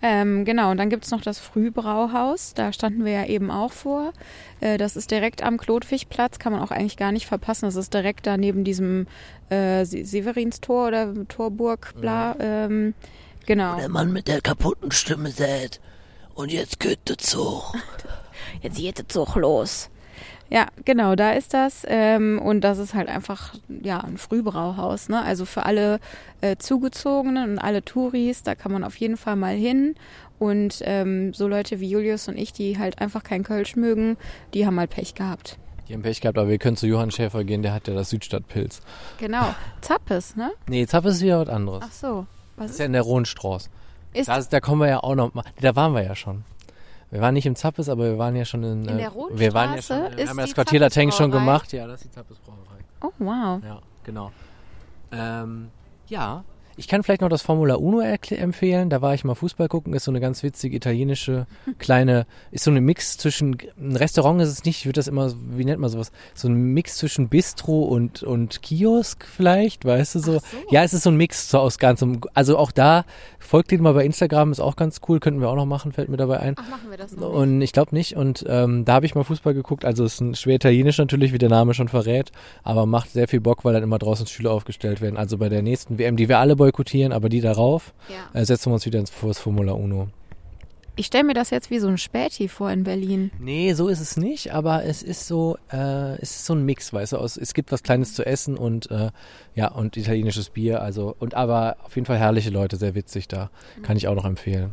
Ähm, genau, und dann gibt's noch das Frühbrauhaus. Da standen wir ja eben auch vor. Äh, das ist direkt am Klotwigplatz, kann man auch eigentlich gar nicht verpassen. Das ist direkt da neben diesem äh, Se- Severinstor oder Torburg, bla. Ähm, genau. Der Mann mit der kaputten Stimme sät. Und jetzt geht der Zug. Jetzt geht der Zug los. Ja, genau, da ist das. Ähm, und das ist halt einfach ja ein Frühbrauhaus. Ne? Also für alle äh, Zugezogenen und alle Touris, da kann man auf jeden Fall mal hin. Und ähm, so Leute wie Julius und ich, die halt einfach kein Kölsch mögen, die haben halt Pech gehabt. Die haben Pech gehabt, aber wir können zu Johann Schäfer gehen, der hat ja das Südstadtpilz. Genau. Zappes, ne? Nee, Zappes ist wieder was anderes. Ach so. Was Das ist ist, ja in der Rohnstraße. ist Da, da kommen wir ja auch noch mal. Da waren wir ja schon. Wir waren nicht im Zappes, aber wir waren ja schon in. In äh, der Wir waren ja schon. Ist haben ja das Quartier Lateng schon gemacht. Ja, das ist die Zappes Brauerei. Oh, wow. Ja, genau. Ähm, ja, ich kann vielleicht noch das Formula Uno empfehlen. Da war ich mal Fußball gucken. Ist so eine ganz witzige italienische kleine, ist so eine Mix zwischen, ein Restaurant ist es nicht, ich würde das immer, wie nennt man sowas? So ein Mix zwischen Bistro und, und Kiosk vielleicht, weißt du so? So. Ja, es ist so ein Mix so aus ganzem, also auch da, folgt den mal bei Instagram, ist auch ganz cool, könnten wir auch noch machen, fällt mir dabei ein. Ach, machen wir das noch. Und ich glaube nicht. Und ähm, da habe ich mal Fußball geguckt. Also es ist ein schwer italienisch natürlich, wie der Name schon verrät, aber macht sehr viel Bock, weil dann immer draußen Stühle aufgestellt werden. Also bei der nächsten WM, die wir alle boykottieren, aber die darauf, Ja. äh, setzen wir uns wieder ins das Formula Uno. Ich stelle mir das jetzt wie so ein Späti vor in Berlin. Nee, so ist es nicht, aber es ist so, äh, es ist so ein Mix, weißt du, aus, es gibt was Kleines zu essen und äh, ja, und italienisches Bier, also und aber auf jeden Fall herrliche Leute, sehr witzig da. Kann ich auch noch empfehlen.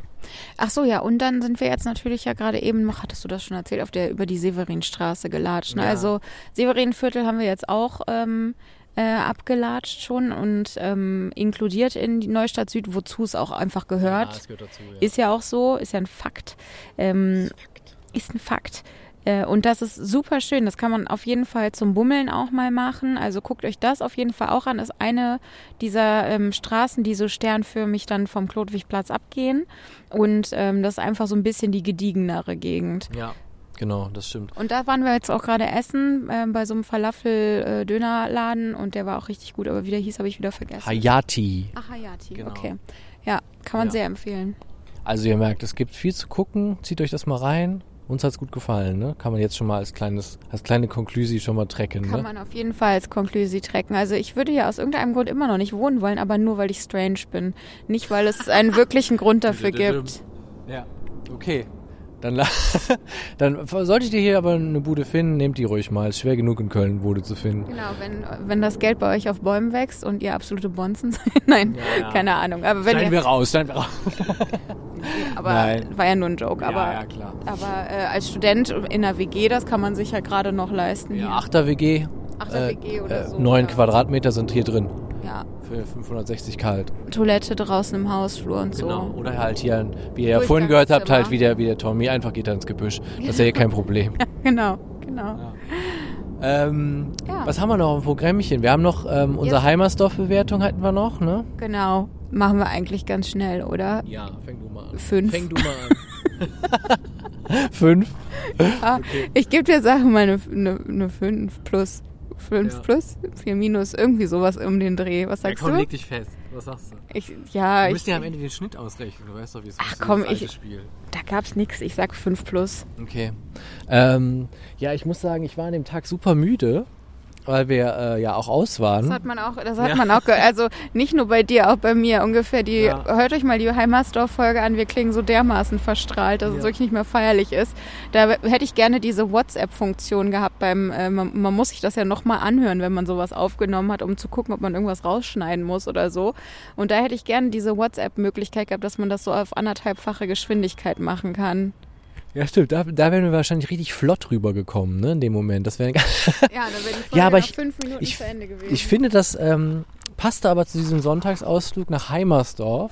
Ach so, ja, und dann sind wir jetzt natürlich ja gerade eben, ach, hattest du das schon erzählt, auf der über die Severinstraße gelatscht. Ne? Ja. Also Severinviertel haben wir jetzt auch ähm, äh, abgelatscht schon und ähm, inkludiert in die Neustadt Süd, wozu es auch einfach gehört. gehört dazu, ja. Ist ja auch so, ist ja ein Fakt. Ähm, ist ein Fakt. Äh, Und das ist super schön. Das kann man auf jeden Fall zum Bummeln auch mal machen. Also guckt euch das auf jeden Fall auch an. Ist eine dieser ähm, Straßen, die so sternförmig dann vom Klotwigplatz abgehen. Und ähm, das ist einfach so ein bisschen die gediegenere Gegend. ja, genau, das stimmt. Und da waren wir jetzt auch gerade essen ähm, bei so einem Falafel-Dönerladen und der war auch richtig gut. Aber wie der hieß, habe ich wieder vergessen. Hayati. Ach, Hayati, Genau. okay. Ja, kann man Ja. sehr empfehlen. Also ihr merkt, es gibt viel zu gucken. Zieht euch das mal rein. Uns hat's gut gefallen, ne? Kann man jetzt schon mal als kleines, als kleine Konklusi schon mal trecken, Kann ne? man auf jeden Fall als Konklusi trecken. Also ich würde ja aus irgendeinem Grund immer noch nicht wohnen wollen, aber nur weil ich strange bin. Nicht, weil es einen wirklichen Grund dafür gibt. Ja, okay. Dann, dann solltet ihr hier aber eine Bude finden, nehmt die ruhig mal. Ist schwer genug in Köln Bude zu finden. Genau, wenn, wenn das Geld bei euch auf Bäumen wächst und ihr absolute Bonzen seid. Nein, Ja, ja. keine Ahnung. Aber wenn ihr, wir raus, schneiden wir raus. aber Nein. war ja nur ein Joke. Aber, ja, ja, klar. aber äh, als Student in einer WG, das kann man sich ja gerade noch leisten. Ja, hier. Achter WG. Achter WG oder so, Neun ja. Quadratmeter sind hier drin. Ja, Für 560 kalt. Toilette draußen im Hausflur und so. Genau. Oder halt hier, wie ihr ja vorhin gehört habt, halt wie der, wie der Tommy. Einfach geht er ins Gebüsch. Das ist ja hier kein Problem. Genau, genau. Ähm, Ja. Was haben wir noch dem Programmchen? Wir haben noch ähm, unsere Heimersdorf-Bewertung hatten wir noch, ne? Genau. Machen wir eigentlich ganz schnell, oder? Ja, fäng du mal an. Fünf. Fäng du mal an. Fünf. Ah, Ich gebe dir Sachen mal eine, eine, eine 5 plus. 5 Ja. plus, 4 minus, irgendwie sowas um den Dreh. Was sagst komm, du? leg dich fest. Was sagst du? Ich, ja, ich, müssen ja am Ende den Schnitt ausrechnen. Du weißt doch, wie es Ach, komm, ich- Spiel. da gab's nix. Ich sag 5 plus. Okay. Ähm, ja, ich muss sagen, ich war an dem Tag super müde. Weil wir äh, ja auch aus waren. Das hat man auch, das hat man auch gehört. Also nicht nur bei dir, auch bei mir ungefähr. Die, Ja. Hört euch mal die Heimatsdorf-Folge an. Wir klingen so dermaßen verstrahlt, dass es Ja. wirklich nicht mehr feierlich ist. Da hätte ich gerne diese WhatsApp-Funktion gehabt beim, äh, man, man muss sich das ja nochmal anhören, wenn man sowas aufgenommen hat, um zu gucken, ob man irgendwas rausschneiden muss oder so. Und da hätte ich gerne diese WhatsApp-Möglichkeit gehabt, dass man das so auf anderthalbfache Geschwindigkeit machen kann. Ja, stimmt. Da, da wären wir wahrscheinlich richtig flott rübergekommen, ne, in dem Moment. Das wäre Ja, dann wäre die Folge Ja, aber ich- fünf Minuten ich- zu Ende gewesen. Ich finde, das ähm, passte aber zu diesem Sonntagsausflug nach Heimersdorf.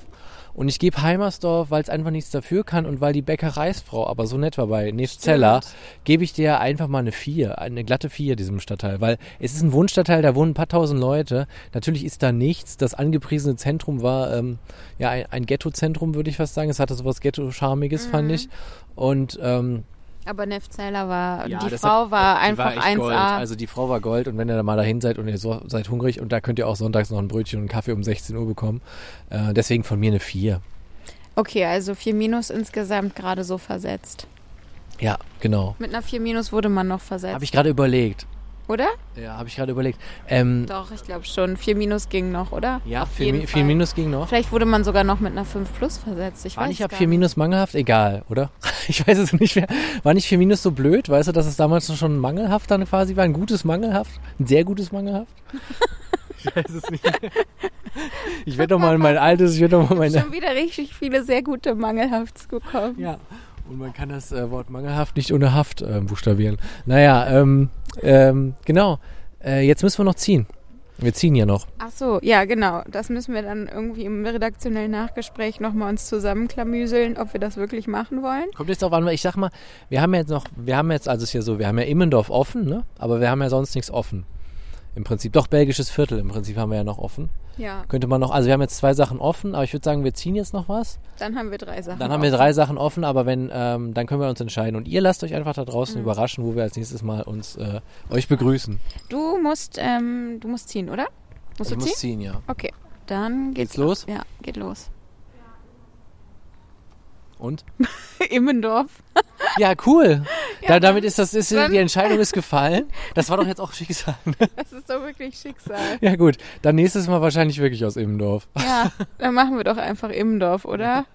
Und ich gebe Heimersdorf, weil es einfach nichts dafür kann und weil die Bäckereisfrau aber so nett war bei Neftzeller, gebe ich dir einfach mal eine 4, eine glatte 4 diesem Stadtteil. Weil es ist ein Wohnstadtteil, da wohnen ein paar tausend Leute. Natürlich ist da nichts. Das angepriesene Zentrum war ähm, ja ein, ein Ghetto-Zentrum, würde ich fast sagen. Es hatte sowas Ghetto-Charmiges, fand ich. Und ähm, aber Neff-Zeller war, ja, die Frau hat- war einfach echt 1A. Gold. Also die Frau war Gold und wenn ihr da mal dahin seid und ihr so, seid hungrig und da könnt ihr auch sonntags noch ein Brötchen und einen Kaffee um 16 Uhr bekommen. Äh, deswegen von mir eine 4. Okay, also 4 Minus insgesamt gerade so versetzt. Ja, genau. Mit einer 4 Minus wurde man noch versetzt, Habe ich gerade überlegt. Oder? Ja, habe ich gerade überlegt. Ähm, Doch, ich glaube schon. 4 Minus ging noch, oder? ja, Auf 4 jeden Mi- Fall. vier Minus ging noch. Vielleicht wurde man sogar noch mit einer 5 Plus versetzt. Ich War weiß nicht ab gar 4 Minus mangelhaft? Egal, oder? Ich weiß es nicht mehr. War nicht 4 Minus so blöd? Weißt du, dass es damals schon mangelhaft dann quasi war? Ein gutes mangelhaft? Ein sehr gutes mangelhaft? ich weiß es nicht mehr. Ich werde doch mal mein altes, ich werde doch mal meine... Schon wieder richtig viele sehr gute Mangelhafts gekommen. Ja. Und man kann das äh, Wort mangelhaft nicht ohne Haft äh, buchstabieren. Naja, ähm, ähm, genau. Äh, jetzt müssen wir noch ziehen. Wir ziehen ja noch. Ach so, ja, genau. Das müssen wir dann irgendwie im redaktionellen Nachgespräch nochmal uns zusammenklamüseln, ob wir das wirklich machen wollen. Kommt jetzt darauf an, weil ich sag mal, wir haben ja jetzt noch, wir haben jetzt, also es ist ja so, wir haben ja Immendorf offen, ne? Aber wir haben ja sonst nichts offen. Im Prinzip. Doch, belgisches Viertel im Prinzip haben wir ja noch offen. Ja, Könnte man noch, also wir haben jetzt zwei Sachen offen, aber ich würde sagen, wir ziehen jetzt noch was. dann haben wir drei Sachen. Dann haben wir drei Sachen offen, aber wenn, ähm, dann können wir uns entscheiden. Und ihr lasst euch einfach da draußen Mhm. überraschen, wo wir als nächstes Mal uns, äh, euch begrüßen. Du musst, ähm, du musst ziehen, oder? Musst ich du muss ziehen? ziehen, ja. Okay, dann geht's, Geht's los? Ja, geht los. Und? Immendorf. Ja, cool. da, Ja, damit ist das, ist, die Entscheidung ist gefallen. Das war doch jetzt auch Schicksal. Das ist doch wirklich Schicksal. ja, gut. Dann nächstes Mal wahrscheinlich wirklich aus Immendorf. Ja, dann machen wir doch einfach Immendorf, oder?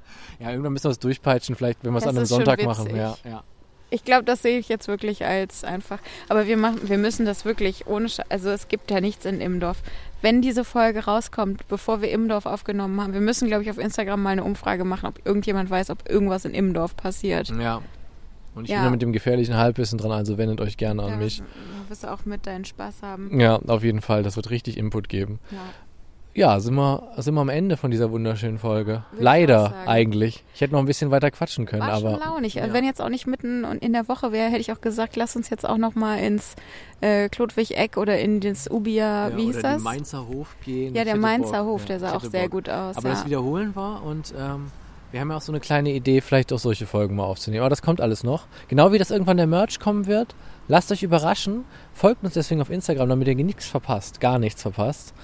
Ja, irgendwann müssen wir es durchpeitschen, vielleicht, wenn wir es an einem Sonntag machen. Ja, ja. Ich glaube, das sehe ich jetzt wirklich als einfach. Aber wir machen, wir müssen das wirklich ohne, Sch also es gibt ja nichts in Immendorf. Wenn diese Folge rauskommt, bevor wir Immendorf aufgenommen haben, wir müssen, glaube ich, auf Instagram mal eine Umfrage machen, ob irgendjemand weiß, ob irgendwas in Immendorf passiert. ja. Und ich Ja. bin da mit dem gefährlichen Halbwissen dran, also wendet euch gerne an Da mich. wirst- wirst du auch mit deinen Spaß haben. Ja, auf jeden Fall. Das wird richtig Input geben. Ja. Ja, sind wir, sind wir am Ende von dieser wunderschönen Folge. Würde Leider eigentlich. Ich hätte noch ein bisschen weiter quatschen können, War aber. schon launig. ja. Wenn jetzt auch nicht mitten und in der Woche wäre, hätte ich auch gesagt, lass uns jetzt auch noch mal ins äh, Klodwig-Eck oder in das Ubia, Ja, wie hieß oder das? den Mainzer Hof gehen. ja, der Mainzer Bock. Hof, Ja, der sah auch sehr Bock. gut aus. Aber ja. das Wiederholen war und ähm, wir haben ja auch so eine kleine Idee, vielleicht auch solche Folgen mal aufzunehmen. Aber das kommt alles noch. Genau wie das irgendwann der Merch kommen wird. Lasst euch überraschen. Folgt uns deswegen auf Instagram, damit ihr nichts verpasst. Gar nichts verpasst.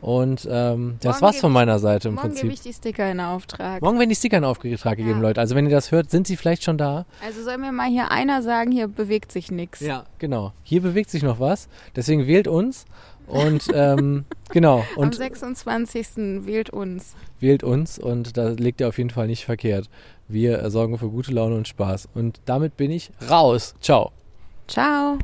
Und ähm, das Morgen war's von meiner Seite im Morgen Prinzip. gebe ich die Sticker in Auftrag. Morgen werden die Sticker in Auftrag gegeben, Ja. Leute. Also wenn ihr das hört, sind sie vielleicht schon da. Also soll mir mal hier einer sagen, hier bewegt sich nichts. Ja, genau. Hier bewegt sich noch was. Deswegen wählt uns. Und ähm, genau. Am Und 26. wählt uns. wählt uns. Und da liegt ihr auf jeden Fall nicht verkehrt. Wir äh, sorgen für gute Laune und Spaß. Und damit bin ich raus. Ciao. Ciao.